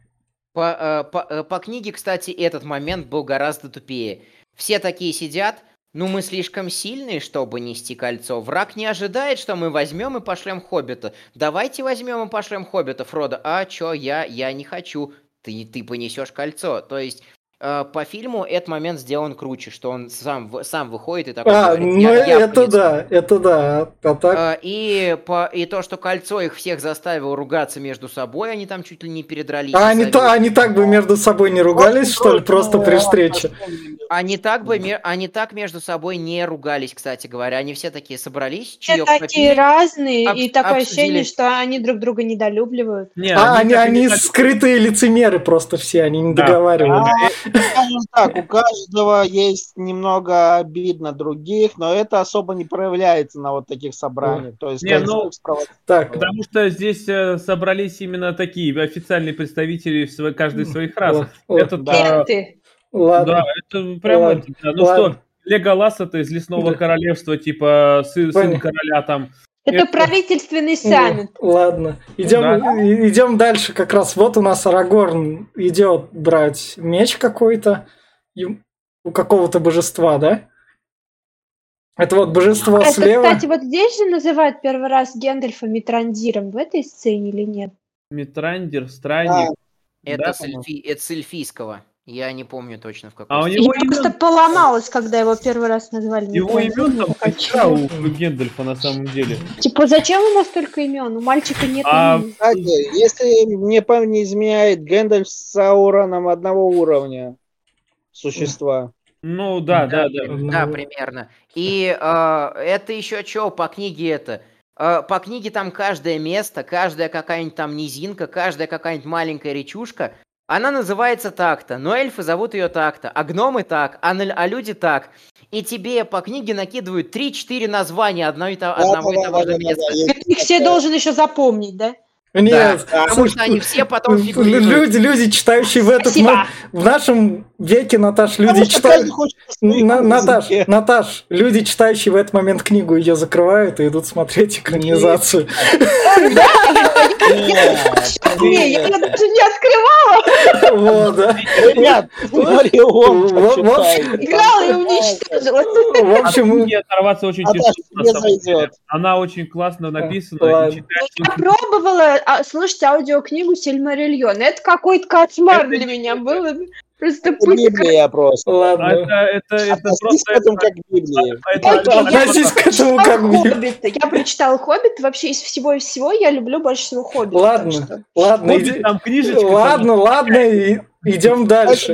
По, э, по, э, по книге, кстати, этот момент был гораздо тупее. Все такие сидят, ну мы слишком сильные, чтобы нести кольцо. Враг не ожидает, что мы возьмем и пошлем Хоббита. Давайте возьмем и пошлем Хоббита, Фродо. А чё, я, я не хочу. Ты, ты понесешь кольцо. То есть э, по фильму этот момент сделан круче, что он сам, сам выходит и такой А, говорит, ну «Я- я это понесу». да, это да. А так, Э, И, по, и то, что кольцо их всех заставило ругаться между собой, они там чуть ли не передрались. а они, то, они так бы между собой не ругались, что ли, просто при встрече? Они так бы, ме- они так между собой не ругались, кстати говоря. Они все такие собрались, Все чаек такие попили. разные, об- и такое обсудили. ощущение, что они друг друга недолюбливают. Не, А, они, они не так- скрытые лицемеры просто все, они не Да. договаривались. А, скажем так, у каждого есть немного обид на других, но это особо не проявляется на вот таких собраниях. То есть Не, ну. Так, Потому что здесь э, собрались именно такие официальные представители в каждой из своих рас. о, о, Этот, да, Ты. ладно. Да, это прям Ладно, это, да. Ну ладно. что, Леголас это из лесного Да. королевства, типа сын, короля там. Это, Это- правительственный саммит. Ладно, идем, и- идем дальше. Как раз вот у нас Арагорн идет брать меч какой-то у какого-то божества, да? Это вот божество А это, слева. кстати, вот здесь же называют первый раз Гендальфа Митрандиром в этой сцене или нет? Митрандер, странник. Это, Да, с эльфи- это с эльфийского. Я не помню точно в какой. А у него Я просто имен, поломалась, когда его первый раз назвали его Митрандиром. имен там «Чего?» у Гендальфа на самом деле. Типа, зачем у нас столько имен? У мальчика нет А-. Кстати, если мне память не изменяет, Гэндальф с Сауроном одного уровня существа. Ну да, да, да. Да, примерно. И э, это еще что по книге это? Э, По книге там каждое место, каждая какая-нибудь там низинка, каждая какая-нибудь маленькая речушка, она называется так-то, но эльфы зовут ее так-то, а гномы так, а, на- а люди так. И тебе по книге накидывают 3-4 названия одной и то- одного и того же Да-да-да-да-да, места. есть Ты их все должен еще запомнить, да? Нет, Да, Потому что они все потом фигурируют. люди, люди, читающие в этот Спасибо. мо- в нашем веке, Наташ, люди читают. на Наташ. Наташ, люди, читающие в этот момент книгу, ее закрывают и идут смотреть экранизацию. Нет, Не, я даже не открывала, Вот, да. Ребят, играла и уничтожила. В общем, книги оторваться очень тяжело. Она очень классно написана. Я пробовала а, слушать аудиокнигу Сильмарильон. Это какой-то кошмар для меня (laughs) это. Просто Это путь Библия просто. ладно. это, это, это Относись просто... к этому это- как к Библии. это- Окей, я Относись к этому как. Хоббит. Я прочитала Хоббит. Вообще из всего и всего я люблю больше всего Хоббит. Ладно, ладно, там книжечка. ладно, ладно, и идем Дальше.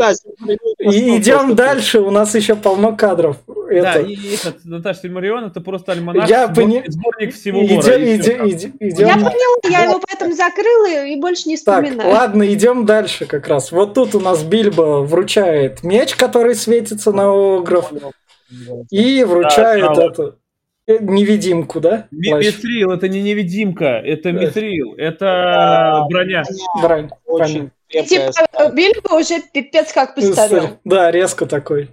И идем дальше, у нас еще полно кадров. Да, Это. и этот, Наташа Сильмарион, это просто альманах, Я сборник, пони- сборник всего Идем, лора. и всё идем, Я поняла, я его поэтому закрыла и больше не Так, вспоминаю. ладно, идем дальше как раз. Вот тут у нас Бильбо вручает меч, который светится на огров, и вручает Да, эту э, невидимку, да? Митрил, это не невидимка, это Да. Митрил, это броня. Крепкая Типа, Бильбо уже пипец как постарел. (laughs) Да, резко такой.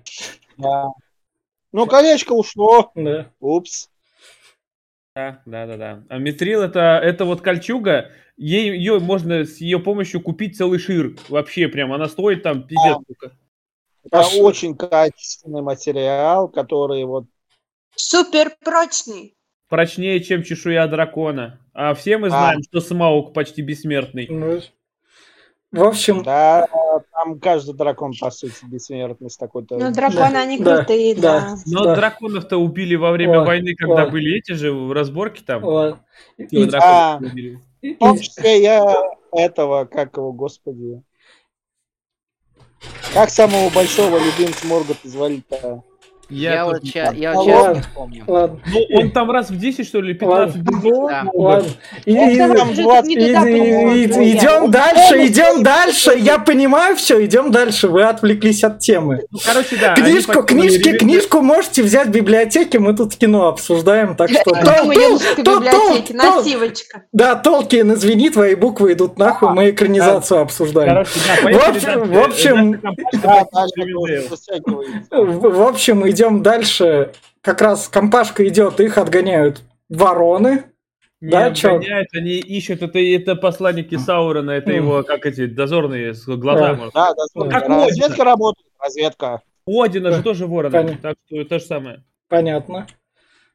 Да. Ну, колечко ушло. Да. Упс. Да, да, да, да. А Митрил это, это вот кольчуга, ей, ее можно с ее помощью купить целый шир. Вообще прям, она стоит там пиздец. сколько. Это А очень качественный материал, который вот Супер прочный. Прочнее, чем чешуя дракона. А все мы А. знаем, что Смаук почти бессмертный. Ну, В общем, Да, там каждый дракон, по сути, бессмертный с такой-то... Ну, драконы, они Да, крутые, да. да. Но Да. драконов-то убили во время Ой, войны, когда ой. были эти же разборки там. Сила И- А. числе я этого, как его, господи... Как самого большого любимца Моргота звали-то? Я, тут вот не ща- я А вот сейчас ладно. не вспомню. Ладно. Ну, он там раз в 10, что ли, 15 бил. Да. Ладно. И- Он и- там Уже 20 не туда И- поняла. и- и- Ой, Идем я- дальше, идем дальше. Я понимаю все, идем дальше. Вы отвлеклись от темы. Ну, короче, да. Книжку, книжки, книжку можете взять в библиотеке. Мы тут кино обсуждаем, так что. Да, Толкин, извини, твои буквы идут нахуй, мы экранизацию обсуждаем. В общем- дальше. в общем- Идем дальше. Как раз компашка идет, их отгоняют вороны. Не Да, чё? обгоняют, они ищут, это, это посланники Саурона, это его, как эти, дозорные с глазами. Да, да, смотри, Как разведка Одина. работает, разведка. У Одина Да. же тоже вороны, Понятно. так что то же самое. Понятно.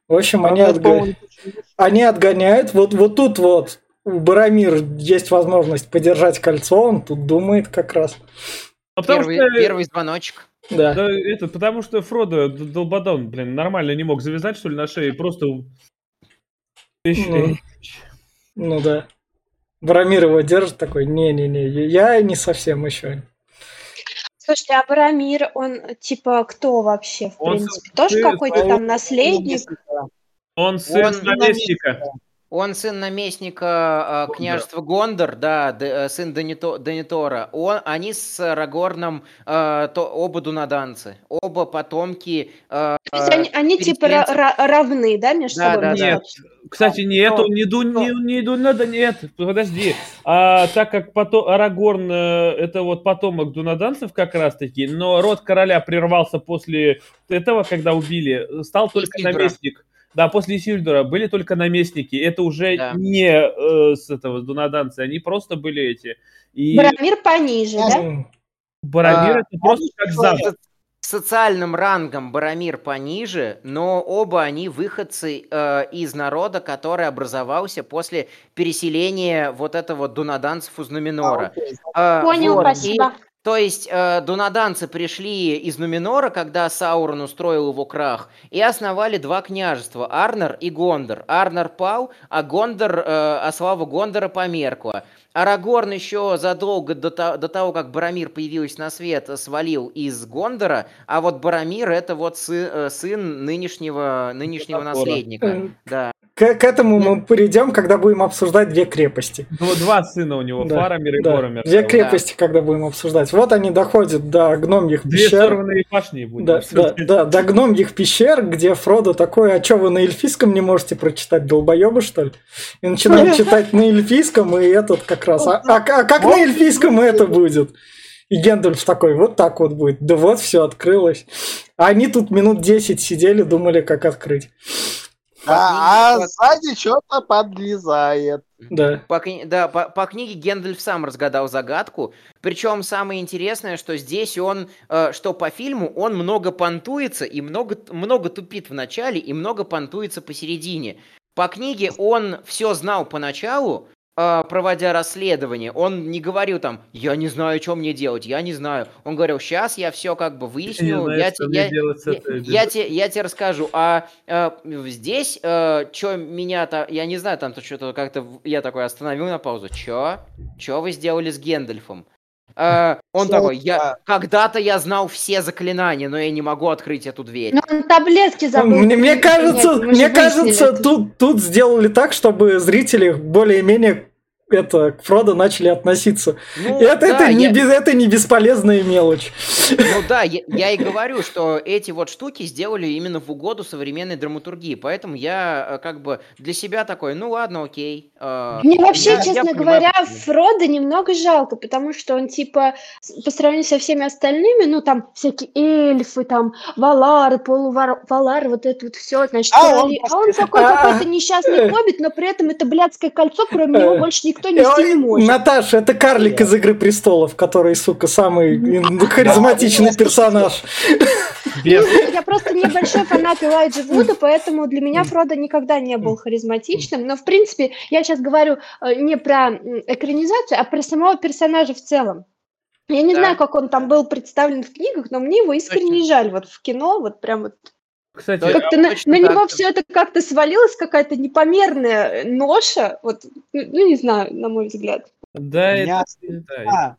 В общем, они, Правда, отго- по-моему, не очень- они отгоняют. Вот, вот тут вот у Барамир есть возможность подержать кольцо, он тут думает как раз. А потому Первый, что, первый звоночек. Да. да, это, потому что Фродо д- долбодон, блин, нормально не мог завязать, что ли, на шее, просто... Ну. Ну да. Барамир его держит такой, не-не-не, я не совсем еще. Слушайте, а Барамир, он типа кто вообще, в Он принципе? Тоже сын какой-то своего там наследник? Он сын Он наместника. Он сын наместника э, княжества Гондор, да, д- э, сын Данито- Данитора. Он, они с Рагорном э, то, оба дунаданцы. Оба потомки... э, То есть они, они типа ра- равны, да, между Да, собой? да, да. Нет, кстати, нет, он не ду, не, не ду, надо, нет, подожди. А, так как потом Арагорн э, это вот потомок дунаданцев как раз таки, но род короля прервался после этого, когда убили, стал только наместник. Да, после Сильдура были только наместники. Это уже Да. не э, с этого с дунаданцы, они просто были эти. И Барамир пониже, да? Барамир А, это просто как. Со- социальным рангом Барамир пониже, но оба они выходцы э, из народа, который образовался после переселения вот этого дунаданцев из Нуменора. окей. Э, Понял, вот, и- спасибо. То есть э, дунаданцы пришли из Нуменора, когда Саурон устроил его крах, и основали два княжества – Арнор и Гондор. Арнор пал, а Гондор, э, а слава Гондора померкла. Арагорн еще задолго до, то- до того, как Барамир появился на свет, свалил из Гондора, а вот Барамир – это вот сы- э, сын нынешнего, нынешнего наследника. Да. К, к этому мы перейдем, когда будем обсуждать две крепости. Два, два сына у него, Да, Фарамир и Да, Боромир. две крепости, когда будем обсуждать. Вот они доходят до гномьих Две пещер. стороны башни будем Да, да, да, до гномьих пещер, где Фродо такой, а что вы на эльфийском не можете прочитать, долбоебы, что ли? И начинает читать на эльфийском, и этот как раз, а, а- а как на эльфийском это будет? И Гендальф такой, вот так вот будет. Да вот, все открылось. А они тут минут 10 сидели, думали, как открыть. А, а книге- сзади что-то подлезает. Да. По, кни- да, по, по книге Гендальф сам разгадал загадку. Причем самое интересное, что здесь он, э, что по фильму, он много понтуется и много, много тупит в начале и много понтуется посередине. По книге он все знал поначалу, проводя расследование. Он не говорил там, я не знаю, что мне делать, я не знаю. Он говорил, сейчас я все как бы выясню, знаю, я, мне я- я, этой я те- я тебе расскажу. А э, здесь, что меня-то, я не знаю, там то что-то как-то я такой остановил на паузу. Чё? Чё вы сделали с Гендальфом? Э, он Всё, такой, я да. когда-то я знал все заклинания, но я не могу открыть эту дверь. Ну, он таблетки забыл. Мне, мне кажется, же мне кажется, тут, тут сделали так, чтобы зрители более-менее это, к Фродо начали относиться. Ну, это, да, это, не я- без, это не бесполезная мелочь. Ну да, я, я и говорю, что эти вот штуки сделали именно в угоду современной драматургии, поэтому я э, как бы для себя такой, ну ладно, окей. э, Мне вообще, я- я честно понимаю, говоря, почему. Фрода немного жалко, потому что он, типа, по сравнению со всеми остальными, ну, там, всякие эльфы, там, валары, полувалары, вот это вот все, значит, А он. А он такой А, какой-то несчастный хоббит, но при этом это блядское кольцо, кроме него, (laughs) больше никто нести не может. Наташа, это карлик из Игры престолов, который, сука, самый м, харизматичный персонаж. Без- Я просто небольшой фанат Элайджа Вуда, поэтому для меня Фродо никогда не был харизматичным. Но, в принципе, я сейчас говорю э, не про экранизацию, а про самого персонажа в целом. Я не Да. знаю, как он там был представлен в книгах, но мне его искренне Точно. жаль. Вот в кино, вот прям вот Кстати, как-то на, на него все это как-то свалилось, какая-то непомерная ноша. Вот, ну, ну, не знаю, на мой взгляд. да, Меня это... да, А.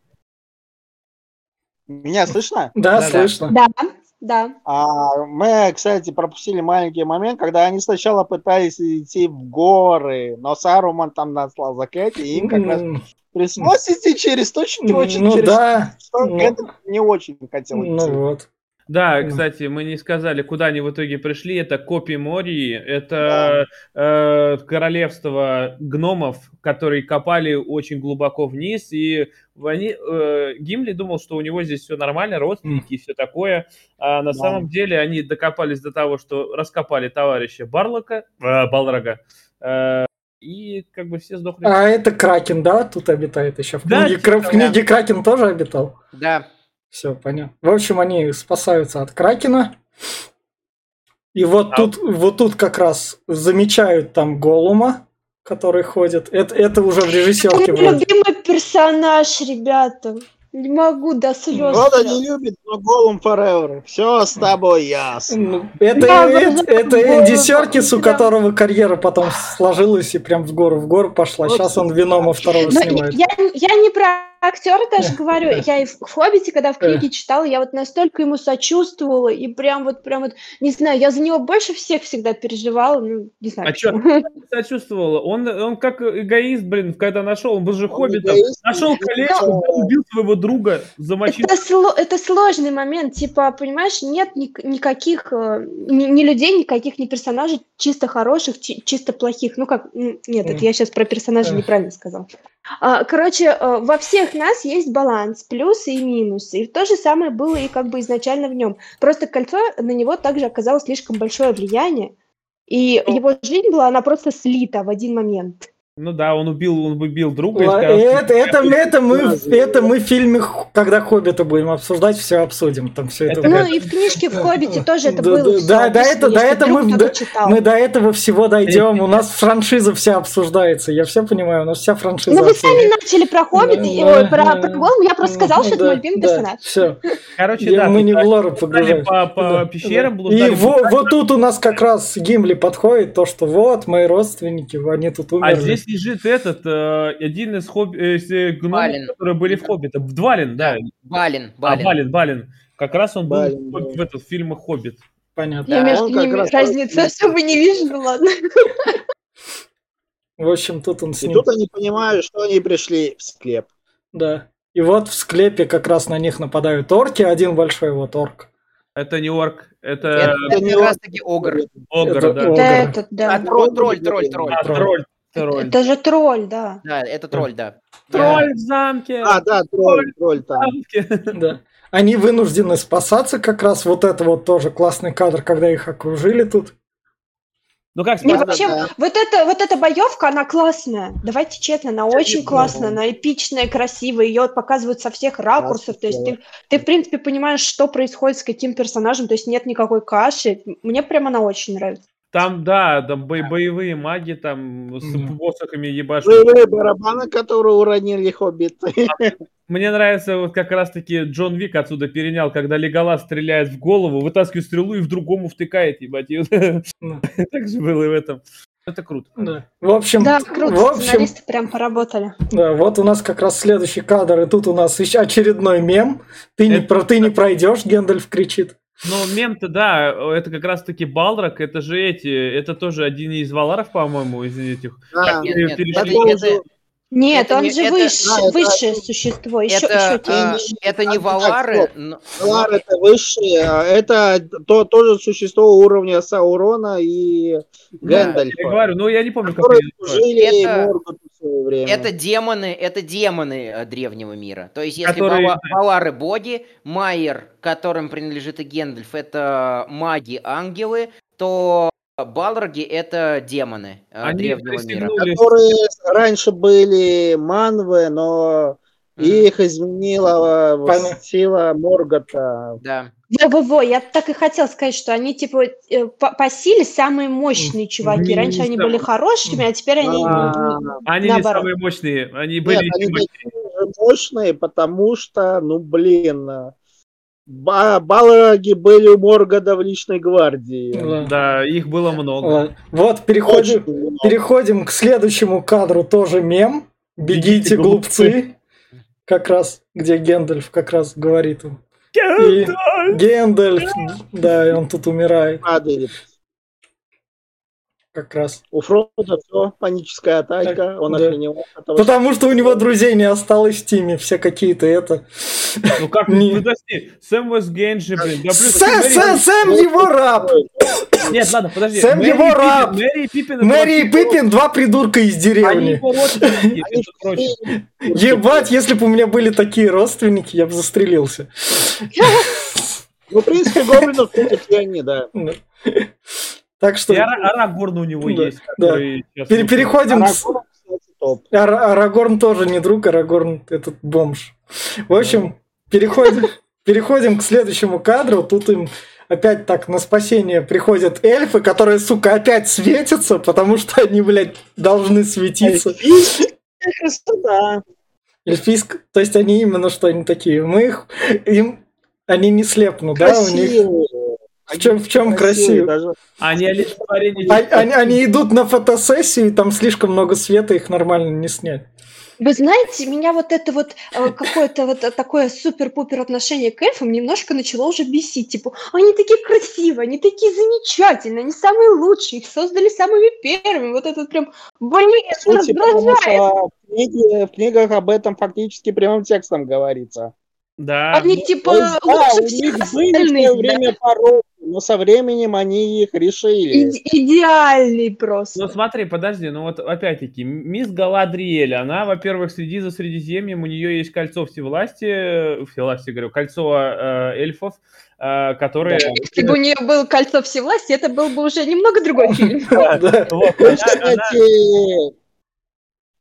Меня слышно? Да, слышно. Да, да. А, мы, кстати, пропустили маленький момент, когда они сначала пытались идти в горы, но Саруман там наслал заклятие, и им как раз пришлось идти через точки, очень Ну через да, что ну. Не очень хотел ну идти. вот. Да, кстати, мы не сказали, куда они в итоге пришли. Это Копи Мории, это э, королевство гномов, которые копали очень глубоко вниз. И они, э, Гимли думал, что у него здесь все нормально, родственники и все такое. А на Да. самом деле они докопались до того, что раскопали товарища Барлока, э, Балрога. э, и как бы все сдохли. А это Кракен, да, тут обитает еще. В Да, книге, типа в книге Кракен тоже обитал. Да, Все, понятно. В общем, они спасаются от Кракена. И вот А- тут, вот тут как раз замечают там Голума, который ходит. Это, это уже в режиссерке Мой вроде. любимый персонаж, ребята. Не могу до слез. Рода не любит, но Голум Forever. Все с тобой ясно. Ну, Это, Да, это, это Энди Серкис, у которого карьера потом сложилась и прям в гору в гору пошла. Вот Сейчас он Венома второго снимает. я, я не про актера даже (laughs) говорю. Я и в «Хоббите», когда в книге читала, я вот настолько ему сочувствовала, и прям вот, прям вот, не знаю, я за него больше всех всегда переживала, ну, не знаю А почему. (laughs) Сочувствовала. Он, он как эгоист, блин, когда нашел, он был же хоббитом. Нашел колечко, убил своего друга, замочил. Это, сло- это сложный момент, типа, понимаешь, нет ник- никаких, э, ни, ни людей, никаких, ни персонажей чисто хороших, чи- чисто плохих. Ну как, нет, это я сейчас про персонажей Эх. неправильно сказал. А, Короче, э, во всех нас есть баланс, плюсы и минусы. И то же самое было и как бы изначально в нем. Просто кольцо на него также оказало слишком большое влияние. И Ну. его жизнь была, она просто слита в один момент. Ну да, он убил, он убил друга. и Ла- сказал, Это, это, это, мы, это мы в фильме, «Х- когда Хоббита будем обсуждать, все обсудим. Там все это. Это Ну будет. и в книжке в «Хоббите» тоже это Да, было. да, да, это- да, это мы- читал. Мы до этого всего дойдем. У нас франшиза вся обсуждается. Я все понимаю, у нас вся франшиза. Ну, вы сами начали про «Хоббит», и, Да, ой, про, про Голум, я просто сказал, что это мой любимый персонаж. Все. Короче, да, мы не в лору погружаемся. по, по пещерам, И вот тут у нас как раз Гимли подходит, то, что вот, мои родственники, они тут А умерли. здесь лежит этот, э, один из хоб... э, э, гномов, Балин. которые были в Хоббите. Двалин, да. Балин, А, Балин. Балин, Балин. Как раз он был Балин, в, да. в этот фильме «Хоббит». Понятно. Я Да, между ними раз разницы особо не вижу, ну ладно. В общем, тут он с И ним. тут они понимают, что они пришли в склеп. Да. И вот в склепе как раз на них нападают орки, один большой вот орк. Это не орк, это, Это, это не как раз таки огр. огр, это да. огр. Да, этот, да. А, тролль, тролль, тролль, тролль. А, тролль. Тролль. Это же тролль, да. Да, это тролль, да. Тролль в замке. А, да, тролль, тролль там. в замке. Да. Они вынуждены спасаться как раз. Вот это вот тоже классный кадр, когда их окружили тут. Ну как Не, сказать? вообще, да. вот эта, вот эта боевка, она классная. Давайте честно, она очень классная, она эпичная, красивая. Ее показывают со всех ракурсов. То есть ты, ты, в принципе, понимаешь, что происходит с каким персонажем. То есть нет никакой каши. Мне прям она очень нравится. Там, да, там бо- боевые маги, там с Мгм. посохами ебашут. Боевые барабаны, которые уронили хоббиты. (laughs) Мне нравится вот как раз-таки Джон Вик отсюда перенял, когда Леголас стреляет в голову, вытаскивает стрелу и в другому втыкает, ебать. (laughs) Так же было и в этом. Это круто. Да. В общем, Да, круто, в общем, сценаристы прям поработали. да, вот у нас как раз следующий кадр, и тут у нас еще очередной мем. Ты не, Это- про, ты не пройдешь, Гендальф кричит. Но мем-то, да, это как раз-таки Балдрак, это же эти, это тоже один из Валаров, по-моему, из этих. Да. Нет, нет, это- это- Нет, Это он не- же это- выше, да, это- высшее существо, еще, это, еще а, тень. это не Валары, стоп. но- Лар это высшее, а это то, тоже существо уровня Саурона и Да, Гэндальфа. Я говорю, ну я не помню, как Это- Морготу в свое время. это демоны, это демоны э, древнего мира. То есть, если Которые- Валары боги, Майер, которым принадлежит и Гендальф, это маги-ангелы, то Балроги это демоны э, Они древнего мира. которые раньше были манвы, но Мгм. их изменила Понятно. сила Моргота. Да. Во-во-во, я так и хотел сказать, что они, типа, э, по, по силе самые мощные чуваки. Раньше не они были хорошими, а теперь они... А, Они Наоборот. не самые мощные, они были Нет, они же мощные, потому что, ну блин, ба- балроги были у Моргода в личной гвардии. Да, их было много. Ладно. Вот, переходим, много. переходим к следующему кадру, тоже мем. Бегите, Бегите, глупцы. Как раз, где Гендальф как раз говорит им. И Гендальф, да, и он тут умирает Падает. Как раз. У Фрода все, паническая атака, Так, он да. охренел. от того, Потому что у него друзей не осталось в тиме, все какие-то это. Ну как, Не. подожди, Сэм Уэстгейн же, блин. Да плюс Сэм, Мэри- Сэм, Сэм его раб! Нет, ладно, подожди. Сэм Мэри его Пиппин- раб! Мэри и Пиппин. Мэри и Пиппин, два придурка из деревни. все- Ебать, если бы у меня были такие родственники, я бы застрелился. Ну, в принципе, гоблинов все-таки они, да. Так что И Ара- Арагорн у него Да, есть, сейчас- пере- переходим. Арагорн, кстати. Ар- Арагорн тоже не друг, Арагорн этот бомж. В общем, переходим, переходим к следующему кадру. Тут им опять так на спасение приходят эльфы, которые, сука, опять светятся, потому что они, блядь, должны светиться. Эльфийская красота. Эльфийск, то есть они именно что они такие. Мы их, им, они не слепнут, да, у них. В чем, в чем красиво? даже Они олицетворение... А- Они, они идут на фотосессию, и там слишком много света, их нормально не снять. Вы знаете, меня вот это вот э, какое-то вот такое супер-пупер отношение к эльфам немножко начало уже бесить. Типа, они такие красивые, они такие замечательные, они самые лучшие, их создали самыми первыми. Вот этот прям, блин, потому раздражает. что в, книге- в книгах об этом фактически прямым текстом говорится. Да. Они типа То есть, да, лучше у всех них были в да. время пороки, но со временем они их решили. Иде- идеальный просто. Ну смотри, подожди, ну вот опять-таки, мисс Галадриэль, она, во-первых, следи за Средиземьем, у нее есть кольцо всевластия, всевластия, говорю, кольцо э, эльфов, э, которые... Если бы у нее было кольцо всевластия, это был бы уже немного другой фильм. Да. (laughs) Она- она-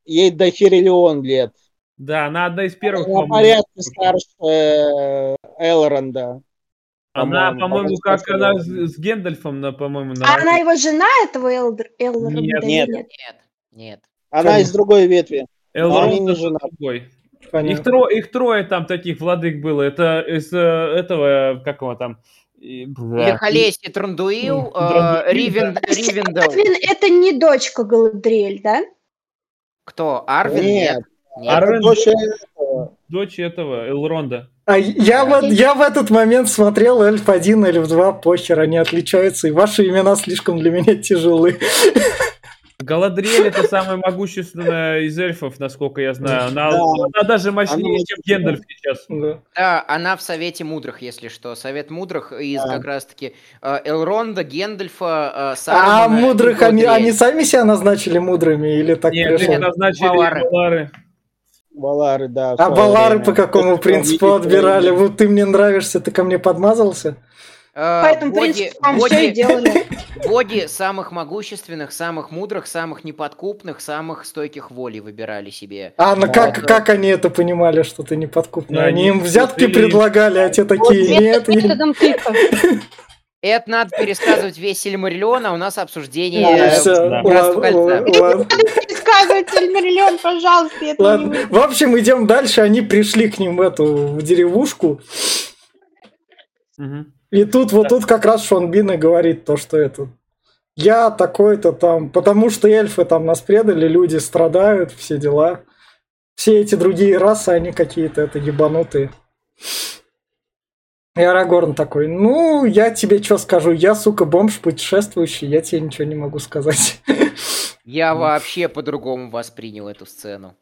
ей до Хириллион лет. да, она одна из первых, На по-моему. порядке старше э, Элронда. Она, по-моему, по-моему, как она Элронда. с, с Гэндальфом, на, по-моему, на А она его жена, этого Элдр- Элронда? Нет, нет. Нет, нет. Она Конечно. из другой ветви. Элронд они не это женаты. другой. Их, Понятно. тро- их трое там таких владык было. Это из э, этого, как его там... и, Лихолесье Трандуил, э, Ривен- Ривендел. Блин, это не дочка Галадриэль, да? Кто? Арвин? Нет. Нет. Нет. Арвин- Дочь этого. дочь этого, Элронда. А я, вот, я в этот момент смотрел Эльф 1, Эльф 2, похер, они отличаются, и ваши имена слишком для меня тяжелы. (laughs) Галадриэль это самая могущественная из эльфов, насколько я знаю. Она, Да. она даже мощнее, Она чем Гендальф сейчас. Да. Да, она в Совете Мудрых, если что. Совет Мудрых из Да. как раз-таки э, Элронда, Гендальфа, э, А мудрых они, они сами себя назначили мудрыми или так Нет, пришло? их назначили Валары. Валары. Валары, да. А свое балары время. по какому Это принципу отбирали? Вот ты мне нравишься, ты ко мне подмазался? Э, По этому боги- принципу вам все и боги- делали. (laughs) Боги самых могущественных, самых мудрых, самых неподкупных, самых стойких волей выбирали себе. А, ну Да, как, как они это понимали, что ты неподкупный? Да, они они им взятки предлагали, а те такие, нет, Метод- нет. Методом тыка. (laughs) Это надо пересказывать весь Сильмариллион, а у нас обсуждение... Э, ладно, кольца. ладно, Рассказывать Сильмариллион, пожалуйста, я это не ладно. В общем, идем дальше. Они пришли к ним в эту в деревушку. И тут вот тут как раз Шон Бин и говорит то, что это я такой-то там, потому что эльфы там нас предали, люди страдают, все дела. Все эти другие расы, они какие-то это ебанутые. И Арагорн такой, ну, я тебе что скажу, я, сука, бомж путешествующий, я тебе ничего не могу сказать. Я вообще по-другому воспринял эту сцену.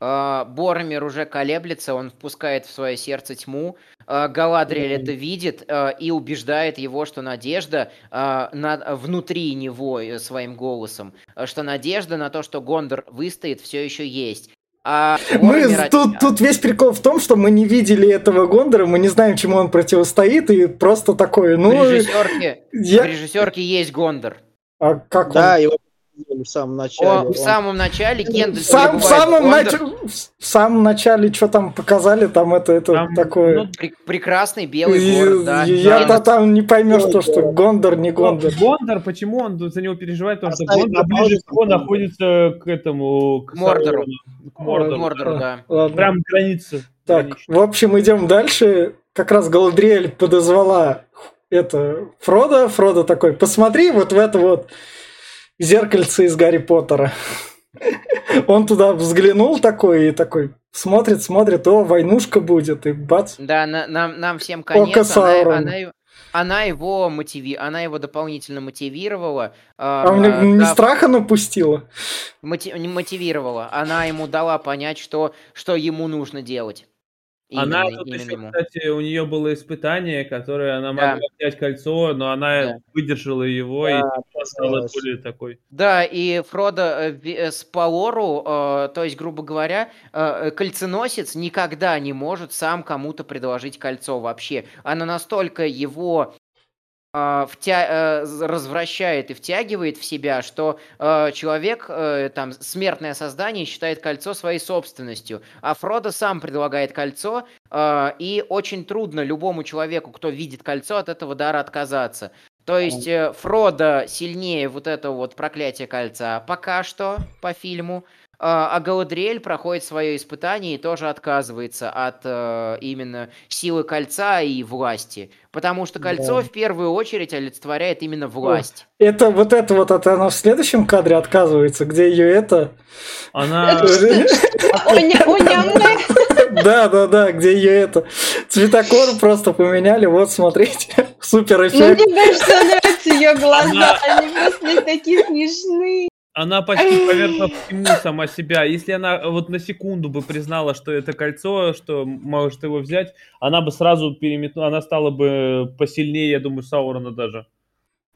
А, Боромир уже колеблется, он впускает в свое сердце тьму. А, Галадриэль это видит а, и убеждает его, что надежда на- внутри него э, своим голосом, что надежда на то, что Гондор выстоит, все еще есть. А Мы тут, тут весь прикол в том, что мы не видели этого Гондора, мы не знаем, чему он противостоит, и просто такое, в ну, режиссерке, в я... режиссерке есть Гондор. А как Да, он? его в самом О, начале. в Он- самом начале Гендальф Сам- в, самом нач- в самом начале, что там показали, там это, это Там, такое... ну, Пре- прекрасный белый И- город, да. Я-то там не поймешь, то, что Гондор, не Гондор. Гондор, почему он за него переживает? Потому что Гондор ближе всего находится к этому... К Мордору. К Мордору. Мордору, да. Ладно. Прям граница. Так, граничная. в общем, идем дальше. Как раз Галадриэль подозвала это Фрода. Фрода такой, посмотри вот в это вот зеркальце из Гарри Поттера. Он туда взглянул такой и такой смотрит, смотрит, о, войнушка будет, и бац. Да, на- нам, нам всем конец. Она, она, его- она его мотиви... она его дополнительно мотивировала. А э, не дав- страха напустила. мотивировала. Она ему дала понять, что, что ему нужно делать. Она Именно- тут именно еще, кстати, у нее было испытание, которое она Да. могла взять кольцо, но она Да. выдержала его и Да, стала осталось. более такой. Да, и Фродо э, э, с Палору, э, то есть, грубо говоря, кольценосец никогда не может сам кому-то предложить кольцо вообще. Оно настолько его втя- э, развращает и втягивает в себя, что э, человек, э, там, смертное создание, считает кольцо своей собственностью. А Фродо сам предлагает кольцо, э, и очень трудно любому человеку, кто видит кольцо, от этого дара отказаться. То есть э, Фродо сильнее вот этого вот проклятия кольца пока что по фильму, а Галадриэль проходит свое испытание и тоже отказывается от э, именно силы кольца и власти. Потому что кольцо Да. в первую очередь олицетворяет именно власть. Это вот это вот, это она в следующем кадре отказывается, где ее это... Она... (laughs) (laughs) (laughs) Да, да, да, где ее это... Цветокор просто поменяли, вот смотрите, супер Ну, эффект. мне кажется, нравятся ее глаза, они просто такие смешные. Она почти поверхла всему (laughs) сама себя. Если она вот на секунду бы признала, что это кольцо, что может его взять, она бы сразу переметнула, она стала бы посильнее, я думаю, Саурона даже.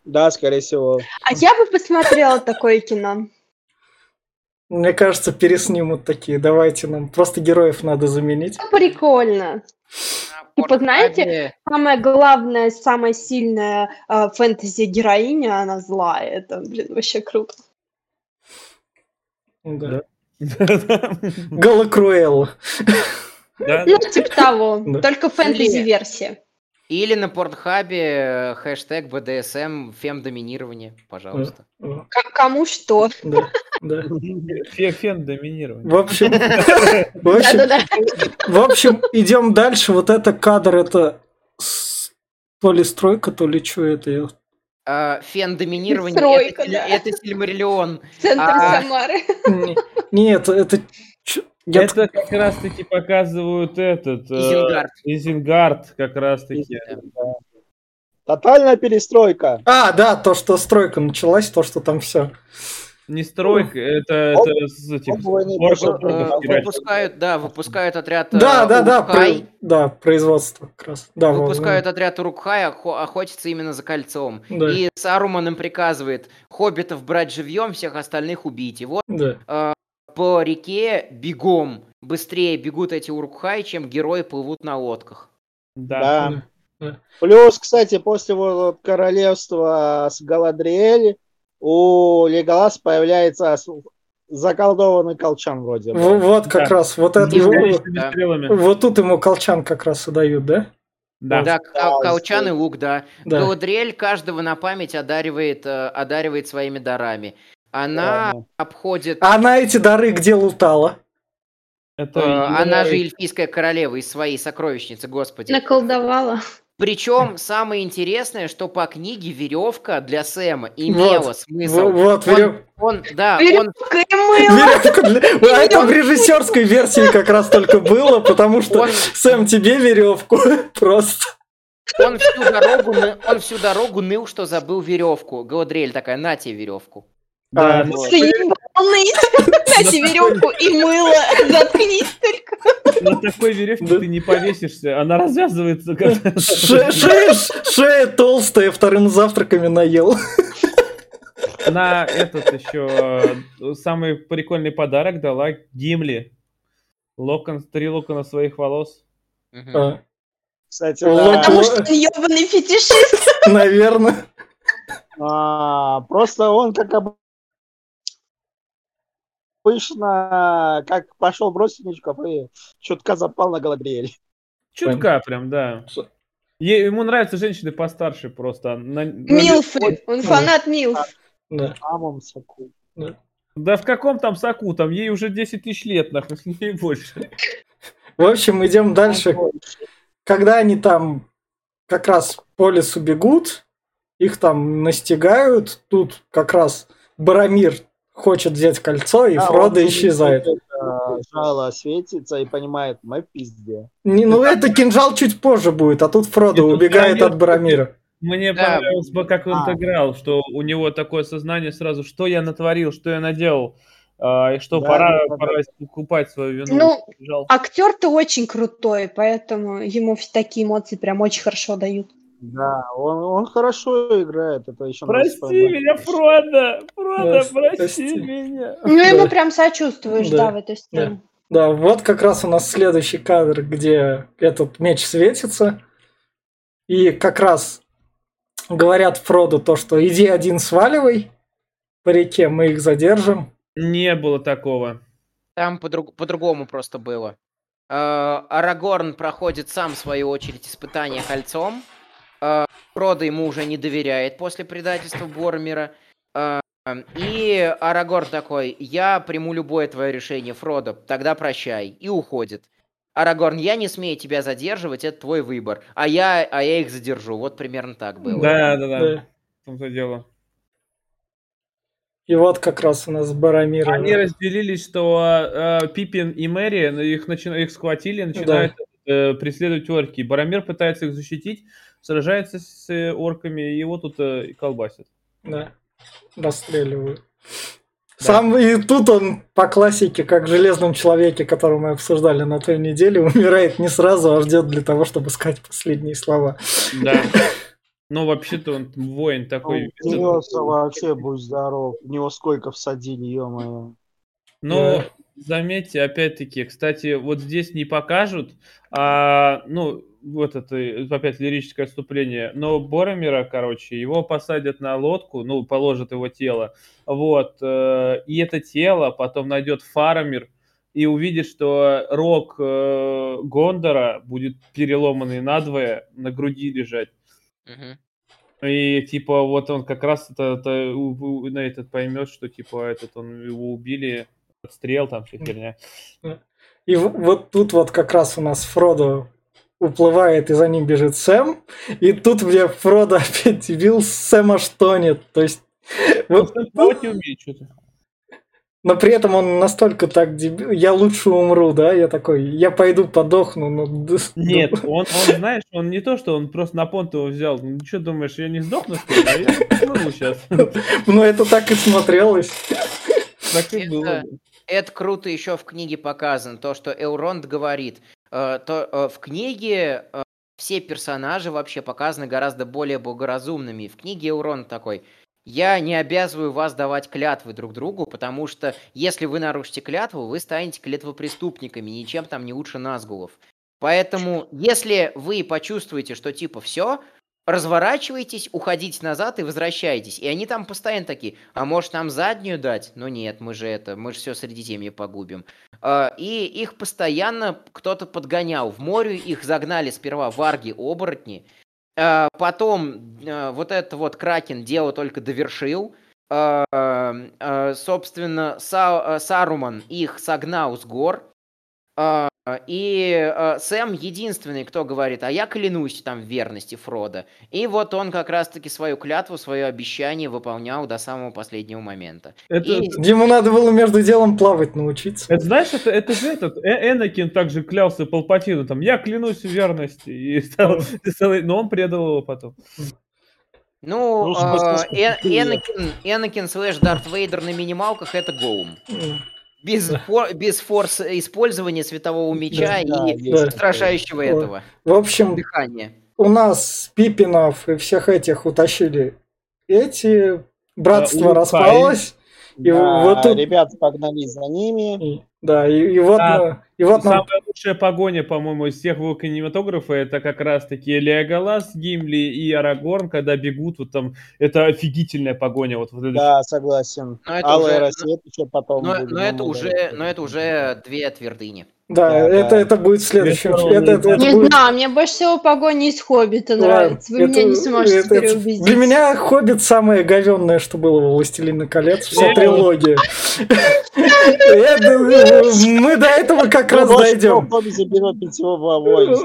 Да, скорее всего. А я бы посмотрела такое кино. Мне кажется, переснимут такие. Давайте нам просто героев надо заменить. Ну, Прикольно. На Типа, знаете, Самая главная, самая сильная э, фэнтези-героиня, она злая. Это, блин, вообще круто. Да. (laughs) Да. Галакруэлла. Да? Ну, типа того. Да. Только фэнтези-версия. Или на Портхабе э, хэштег БДСМ фемдоминирование, пожалуйста. К- кому что. Да, да. Фе- Фен доминирование. В общем, (laughs) в общем, Да-да-да. в общем, идем дальше. Вот это кадр, это то ли стройка, то ли что это. я- А, Фендоминирование Стройка, это, да. это Сильмариллион. Центр А. Самары. Не- Нет, это... я Это как раз таки показывают этот... э, Изенгард. Изенгард как раз таки. Тотальная перестройка. А, да, то, что стройка началась, то, что там все. Не стройка, это, Оп, это с Э, стирать. Выпускают, да, выпускают отряд Да, э, да, да, Урукхай. про- да, производство как раз. Да, Выпускают отряд Урукхай, охо- охотится именно за кольцом. Да. И Саруман им приказывает хоббитов брать живьем, всех остальных убить. И вот да. по реке бегом быстрее бегут эти Урукхай, чем герои плывут на лодках. Да. Да. Плюс, кстати, после вот королевства с Галадриэль у Леголас появляется заколдованный колчан вроде бы. Вот как Да. раз, вот это, бесконечными Да. стрелами. вот тут ему колчан как раз и дают, да? Да. Да, Да, кол- колчан и лук, да. Да. Галадриэль каждого на память одаривает, э, одаривает своими дарами. Она Ладно. обходит... Она эти дары где лутала? Это э, она же эльфийская королева из своей сокровищницы, господи. Наколдовала. Причем самое интересное, что по книге веревка для Сэма имела Вот. смысл. В- Вот, Он, верев- он- да, он Веревка и мыло. веревка для- (laughs) А это в режиссерской версии как раз только было, потому что Он- Сэм тебе веревку (laughs) просто. Он всю дорогу, он всю дорогу ныл, что забыл веревку. Галадриэль такая, на тебе веревку. Да, А. Ты ебаный. Дайте веревку и мыло. (laughs) Заткнись только. на такой веревке ты не повесишься, она развязывается. Шея, толстая, вторым завтраками наел. На этот еще самый прикольный подарок дала Гимли. Локон, три локона своих волос. А, Кстати. Потому что он ебаный фетишист. Наверное. А, просто он как обычно, как пошел в родственничков и чутка запал на Галадриэль. Чутка прям, да. Е- ему нравятся женщины постарше просто. На- на- Милфы. Он фанат Милф. Да. Самом соку. Да в каком там соку? Там ей уже 10 тысяч лет, нахуй, (laughs) не больше. В общем, идем дальше. Когда они там как раз по лесу бегут, их там настигают, тут как раз Барамир хочет взять кольцо, и А, Фродо он исчезает. видит, Жало светится и понимает, мы в пизде. Не, ну это кинжал чуть позже будет, а тут Фродо Нет, ну, убегает от Барамира. Мне Да. понравилось бы, как он А. играл, что у него такое сознание сразу, что я натворил, что я наделал, а, и что Да, пора, да, да. пора искупать свою вину. Ну. Актер-то очень крутой, поэтому ему все такие эмоции прям очень хорошо дают. Да, он, он хорошо играет, это еще Прости меня, Фродо! Фродо, Да, прости, прости. меня! Ну, Да. ему прям сочувствуешь, Да. да, в этой сцене. Да, вот как раз у нас следующий кадр, где этот меч светится. И как раз говорят Фроду то, что иди один сваливай по реке, мы их задержим. Не было такого. Там по-друг- по-другому просто было. Э, Арагорн проходит сам, в свою очередь, испытание кольцом. Фродо ему уже не доверяет после предательства Боромира. Э, И Арагорн такой, я приму любое твое решение, Фродо, тогда прощай. И уходит. Арагорн, я не смею тебя задерживать, это твой выбор. А я, а я их задержу. Вот примерно так было. Да, да, да. Да. В том-то дело. И вот как раз у нас Барамир. Они разделились, что э, Пипин и Мэри, ну, их, начи- их схватили, начинают э, преследовать орки. Барамир пытается их защитить, сражается с э, орками, и его тут э, и колбасят. Да, расстреливают. Сам и тут он по классике, как в железном человеке, который мы обсуждали на той неделе, (laughs) умирает не сразу, а ждет для того, чтобы сказать последние слова. Да. Ну, вообще-то он воин такой. У него вообще будь здоров. У него сколько всадили, ё-моё. Но Да. заметьте, опять-таки, кстати, вот здесь не покажут, а, ну, вот это э, опять лирическое отступление, но Боромира, короче, его посадят на лодку, ну, положат его тело, вот, э, и это тело потом найдет Фарамир и увидит, что рог э, Гондора будет переломанный надвое, на груди лежать. И типа вот он как раз это, это на этот поймет, что типа этот он его убили, отстрел там вся херня. И вот тут вот как раз у нас Фродо уплывает, и за ним бежит Сэм. И тут мне Фродо (laughs) опять дебил, Сэм аж тонет. То есть... Вот, не умеет что-то. Но при этом он настолько так дебил. Я лучше умру, да? Я такой, я пойду подохну. Ну, (laughs) Нет, он, он, знаешь, он не то, что он просто на понт его взял. Ну, что думаешь, я не сдохну, что ли? А я (laughs) смогу сейчас. Ну, это так и смотрелось. Так и было. Это круто еще в книге показано, то, что Элронд говорит. Э, то, э, в книге э, все персонажи вообще показаны гораздо более благоразумными. В книге Элронд такой, я не обязываю вас давать клятвы друг другу, потому что если вы нарушите клятву, вы станете клятвопреступниками, ничем там не лучше Назгулов. Поэтому, если вы почувствуете, что типа все, разворачивайтесь, уходите назад и возвращайтесь. И они там постоянно такие, а может нам заднюю дать? Ну нет, мы же это, мы же все Средиземье погубим. А, и их постоянно кто-то подгонял. В море их загнали сперва варги-оборотни, а, потом а, вот этот вот Кракен дело только довершил. Собственно, Саруман их согнал с гор. А, и э, Сэм единственный, кто говорит, а я клянусь там в верности Фрода. И вот он как раз-таки свою клятву, свое обещание выполнял до самого последнего момента. Это... И... Диму надо было между делом плавать научиться. Это знаешь, это, это же этот, э Энакин также клялся Палпатину, там, я клянусь в верности. И стал, но он предал его потом. Ну, э, э, Энакин, Энакин слэш Дарт Вейдер на минималках это Голлум. Без, фор, без форс использования светового меча да, и да, устрашающего да. этого. В общем, дыхания. у нас Пипинов и всех этих утащили эти. Братство а, распалось. И да, вот тут... ребят погнали за ними. Да, и, и вот, да. и вот Самая нам... лучшая погоня, по-моему, из всех его кинематографа, это как раз-таки Леоголас, Гимли и Арагорн, когда бегут, вот там, это офигительная погоня. Вот, вот да, согласен. Но это Алый уже... рассвет еще потом. Но, но, это уже, но это уже две твердыни. Да, да, это, да. это будет в следующем. Это, это, это не будет... знаю, мне больше всего погони из Хоббита нравится. Вы это, меня не сможете это, переубедить. Для меня Хоббит самое говенное, что было во «Властелине колец», вся трилогия. (laughs) Мы до этого как раз дойдем.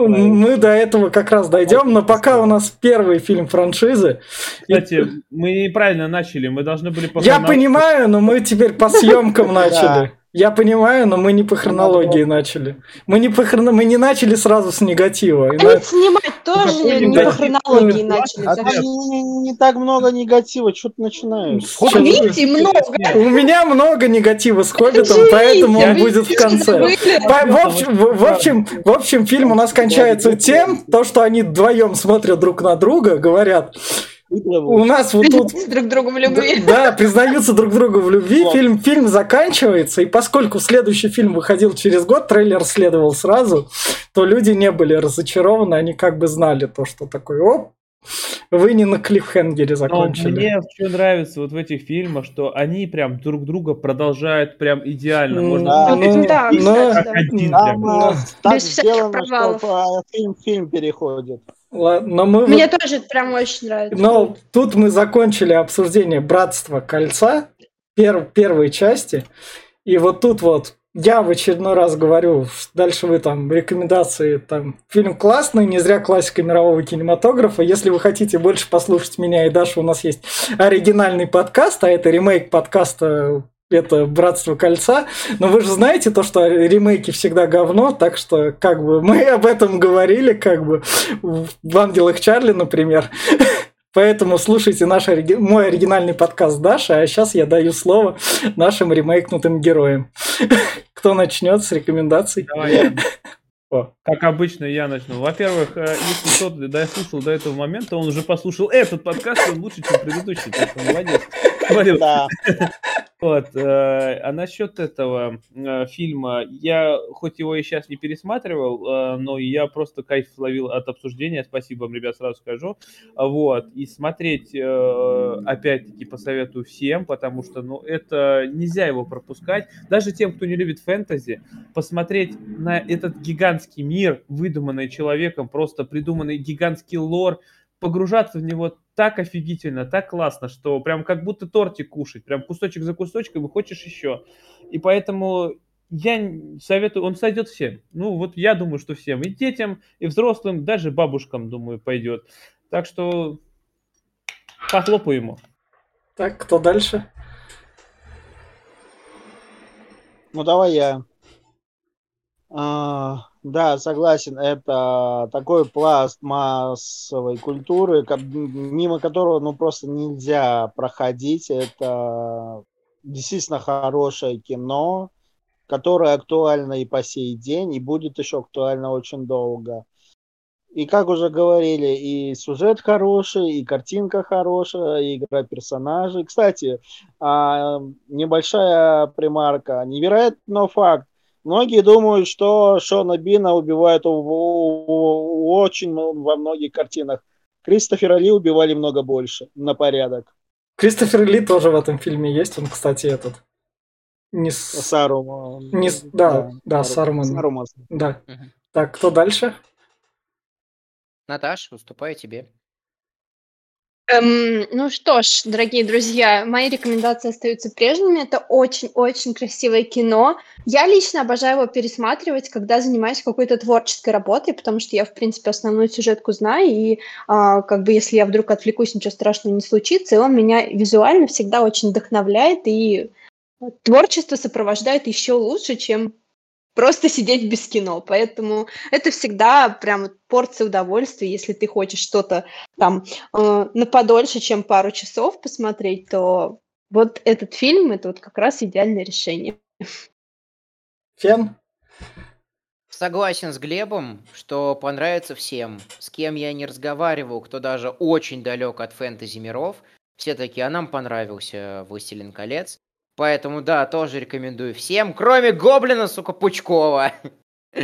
Мы до этого как раз дойдем, но пока у нас первый фильм франшизы. Кстати, мы неправильно начали, мы должны были... Я понимаю, но мы теперь по съемкам (laughs) начали. Я понимаю, но мы не по хронологии начали. Мы не по хроно... мы не начали сразу с негатива. А на... снимать тоже не, не по хронологии начали. А там не, не, не так много негатива, что ты начинаешь? Видите, много. У меня много негатива с Хоббитом, поэтому он будет в конце. В общем, в общем, в общем, фильм у нас кончается тем, то, что они вдвоем смотрят друг на друга, говорят, у нас вот тут... друг другу в любви. Да, признаются друг другу в любви. Фильм, фильм заканчивается, и поскольку следующий фильм выходил через год, трейлер следовал сразу, то люди не были разочарованы, они как бы знали то, что такое, оп, вы не на клиффхенгере закончили. Но мне что нравится вот в этих фильмах, что они прям друг друга продолжают прям идеально. Можно да, ну, да, но, как один. Прям. Так сделано, что фильм фильм переходит. Но мы Мне вот... тоже прям очень нравится. Но тут мы закончили обсуждение Братства Кольца, пер... первой части. И вот тут вот я в очередной раз говорю, дальше вы там рекомендации, там фильм классный, не зря классика мирового кинематографа. Если вы хотите больше послушать меня и Дашу, у нас есть оригинальный подкаст, а это ремейк подкаста это «Братство кольца». Но вы же знаете то, что ремейки всегда говно, так что как бы мы (laughs) об этом говорили, как бы в «Ангелах Чарли», например. (laughs) Поэтому слушайте наш, мой оригинальный подкаст Даша, а сейчас я даю слово нашим ремейкнутым героям. (laughs) Кто начнет с рекомендаций? Давай. О. Как обычно, я начну. Во-первых, э, если кто-то дослушал до этого момента, он уже послушал этот подкаст, он лучше, чем предыдущий, так что молодец. Да. Вот. Э, а насчет этого э, фильма, я хоть его и сейчас не пересматривал, но я просто кайф ловил от обсуждения. Спасибо вам, ребят, сразу скажу. Вот. И смотреть, опять-таки, посоветую всем, потому что, ну, это нельзя его пропускать. Даже тем, кто не любит фэнтези, посмотреть на этот гигантский мир, выдуманный человеком, просто придуманный гигантский лор, погружаться в него так офигительно, так классно, что прям как будто тортик кушать, прям кусочек за кусочком и хочешь еще. И поэтому я советую, он сойдет всем. Ну, вот я думаю, что всем. И детям, и взрослым, даже бабушкам, думаю, пойдет. Так что похлопаю ему. Так, кто дальше? Ну, давай я. А, да, согласен, это такой пласт массовой культуры, мимо которого ну просто нельзя проходить. Это действительно хорошее кино, которое актуально и по сей день, и будет еще актуально очень долго. И как уже говорили, и сюжет хороший, и картинка хорошая, и игра персонажей. Кстати, а, небольшая примарка. Невероятно факт. Многие думают, что Шона Бина убивают у, у, у, очень во многих картинах. Кристофера Ли убивали много больше, на порядок. Кристофер Ли тоже в этом фильме есть, он, кстати, этот. Не с... Сарум. Не с... Да, да, да Саруман. Саруман. Да. Угу. Так, кто дальше? Наташ, уступаю тебе. Эм, ну что ж, дорогие друзья, мои рекомендации остаются прежними. Это очень-очень красивое кино. Я лично обожаю его пересматривать, когда занимаюсь какой-то творческой работой, потому что я, в принципе, основную сюжетку знаю, и а, как бы если я вдруг отвлекусь, ничего страшного не случится, и он меня визуально всегда очень вдохновляет, и творчество сопровождает еще лучше, чем просто сидеть без кино. Поэтому это всегда прям порция удовольствия. Если ты хочешь что-то там э, на подольше, чем пару часов посмотреть, то вот этот фильм это вот как раз идеальное решение. Фен? Согласен с Глебом, что понравится всем. С кем я не разговаривал, кто даже очень далек от фэнтези миров, все таки а нам понравился «Властелин колец». Поэтому, да, тоже рекомендую всем, кроме Гоблина, сука, Пучкова. (laughs)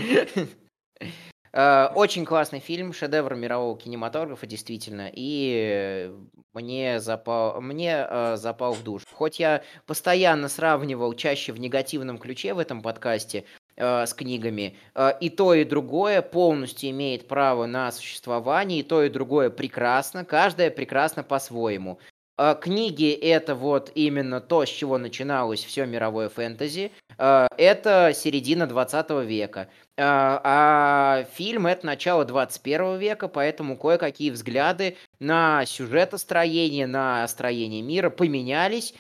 Э, очень классный фильм, шедевр мирового кинематографа, действительно, и мне запал, мне э, запал в душ. Хоть я постоянно сравнивал чаще в негативном ключе в этом подкасте э, с книгами, э, и то, и другое полностью имеет право на существование, и то, и другое прекрасно, каждое прекрасно по-своему. А, книги это вот именно то, с чего начиналось все мировое фэнтези. А, это середина 20 века. А, а фильм это начало 21 века, поэтому кое-какие взгляды на сюжетостроение, на строение мира поменялись.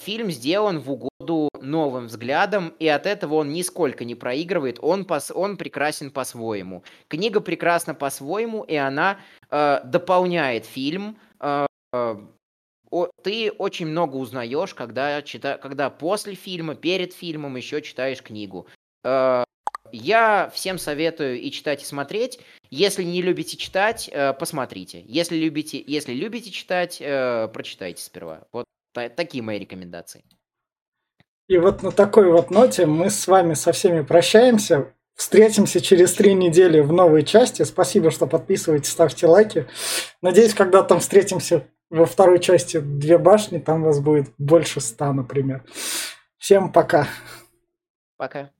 Фильм сделан в угоду новым взглядам, и от этого он нисколько не проигрывает, он, пос, он прекрасен по-своему. Книга прекрасна по-своему, и она дополняет фильм, о, ты очень много узнаешь, когда, чита, когда после фильма, перед фильмом еще читаешь книгу. Э, я всем советую и читать, и смотреть. Если не любите читать, э, посмотрите. Если любите, если любите читать, э, прочитайте сперва. Вот та, такие мои рекомендации. И вот на такой вот ноте мы с вами со всеми прощаемся. Встретимся через три недели в новой части. Спасибо, что подписываетесь, ставьте лайки. Надеюсь, когда там встретимся во второй части две башни, там вас будет больше ста, например. Всем пока. Пока.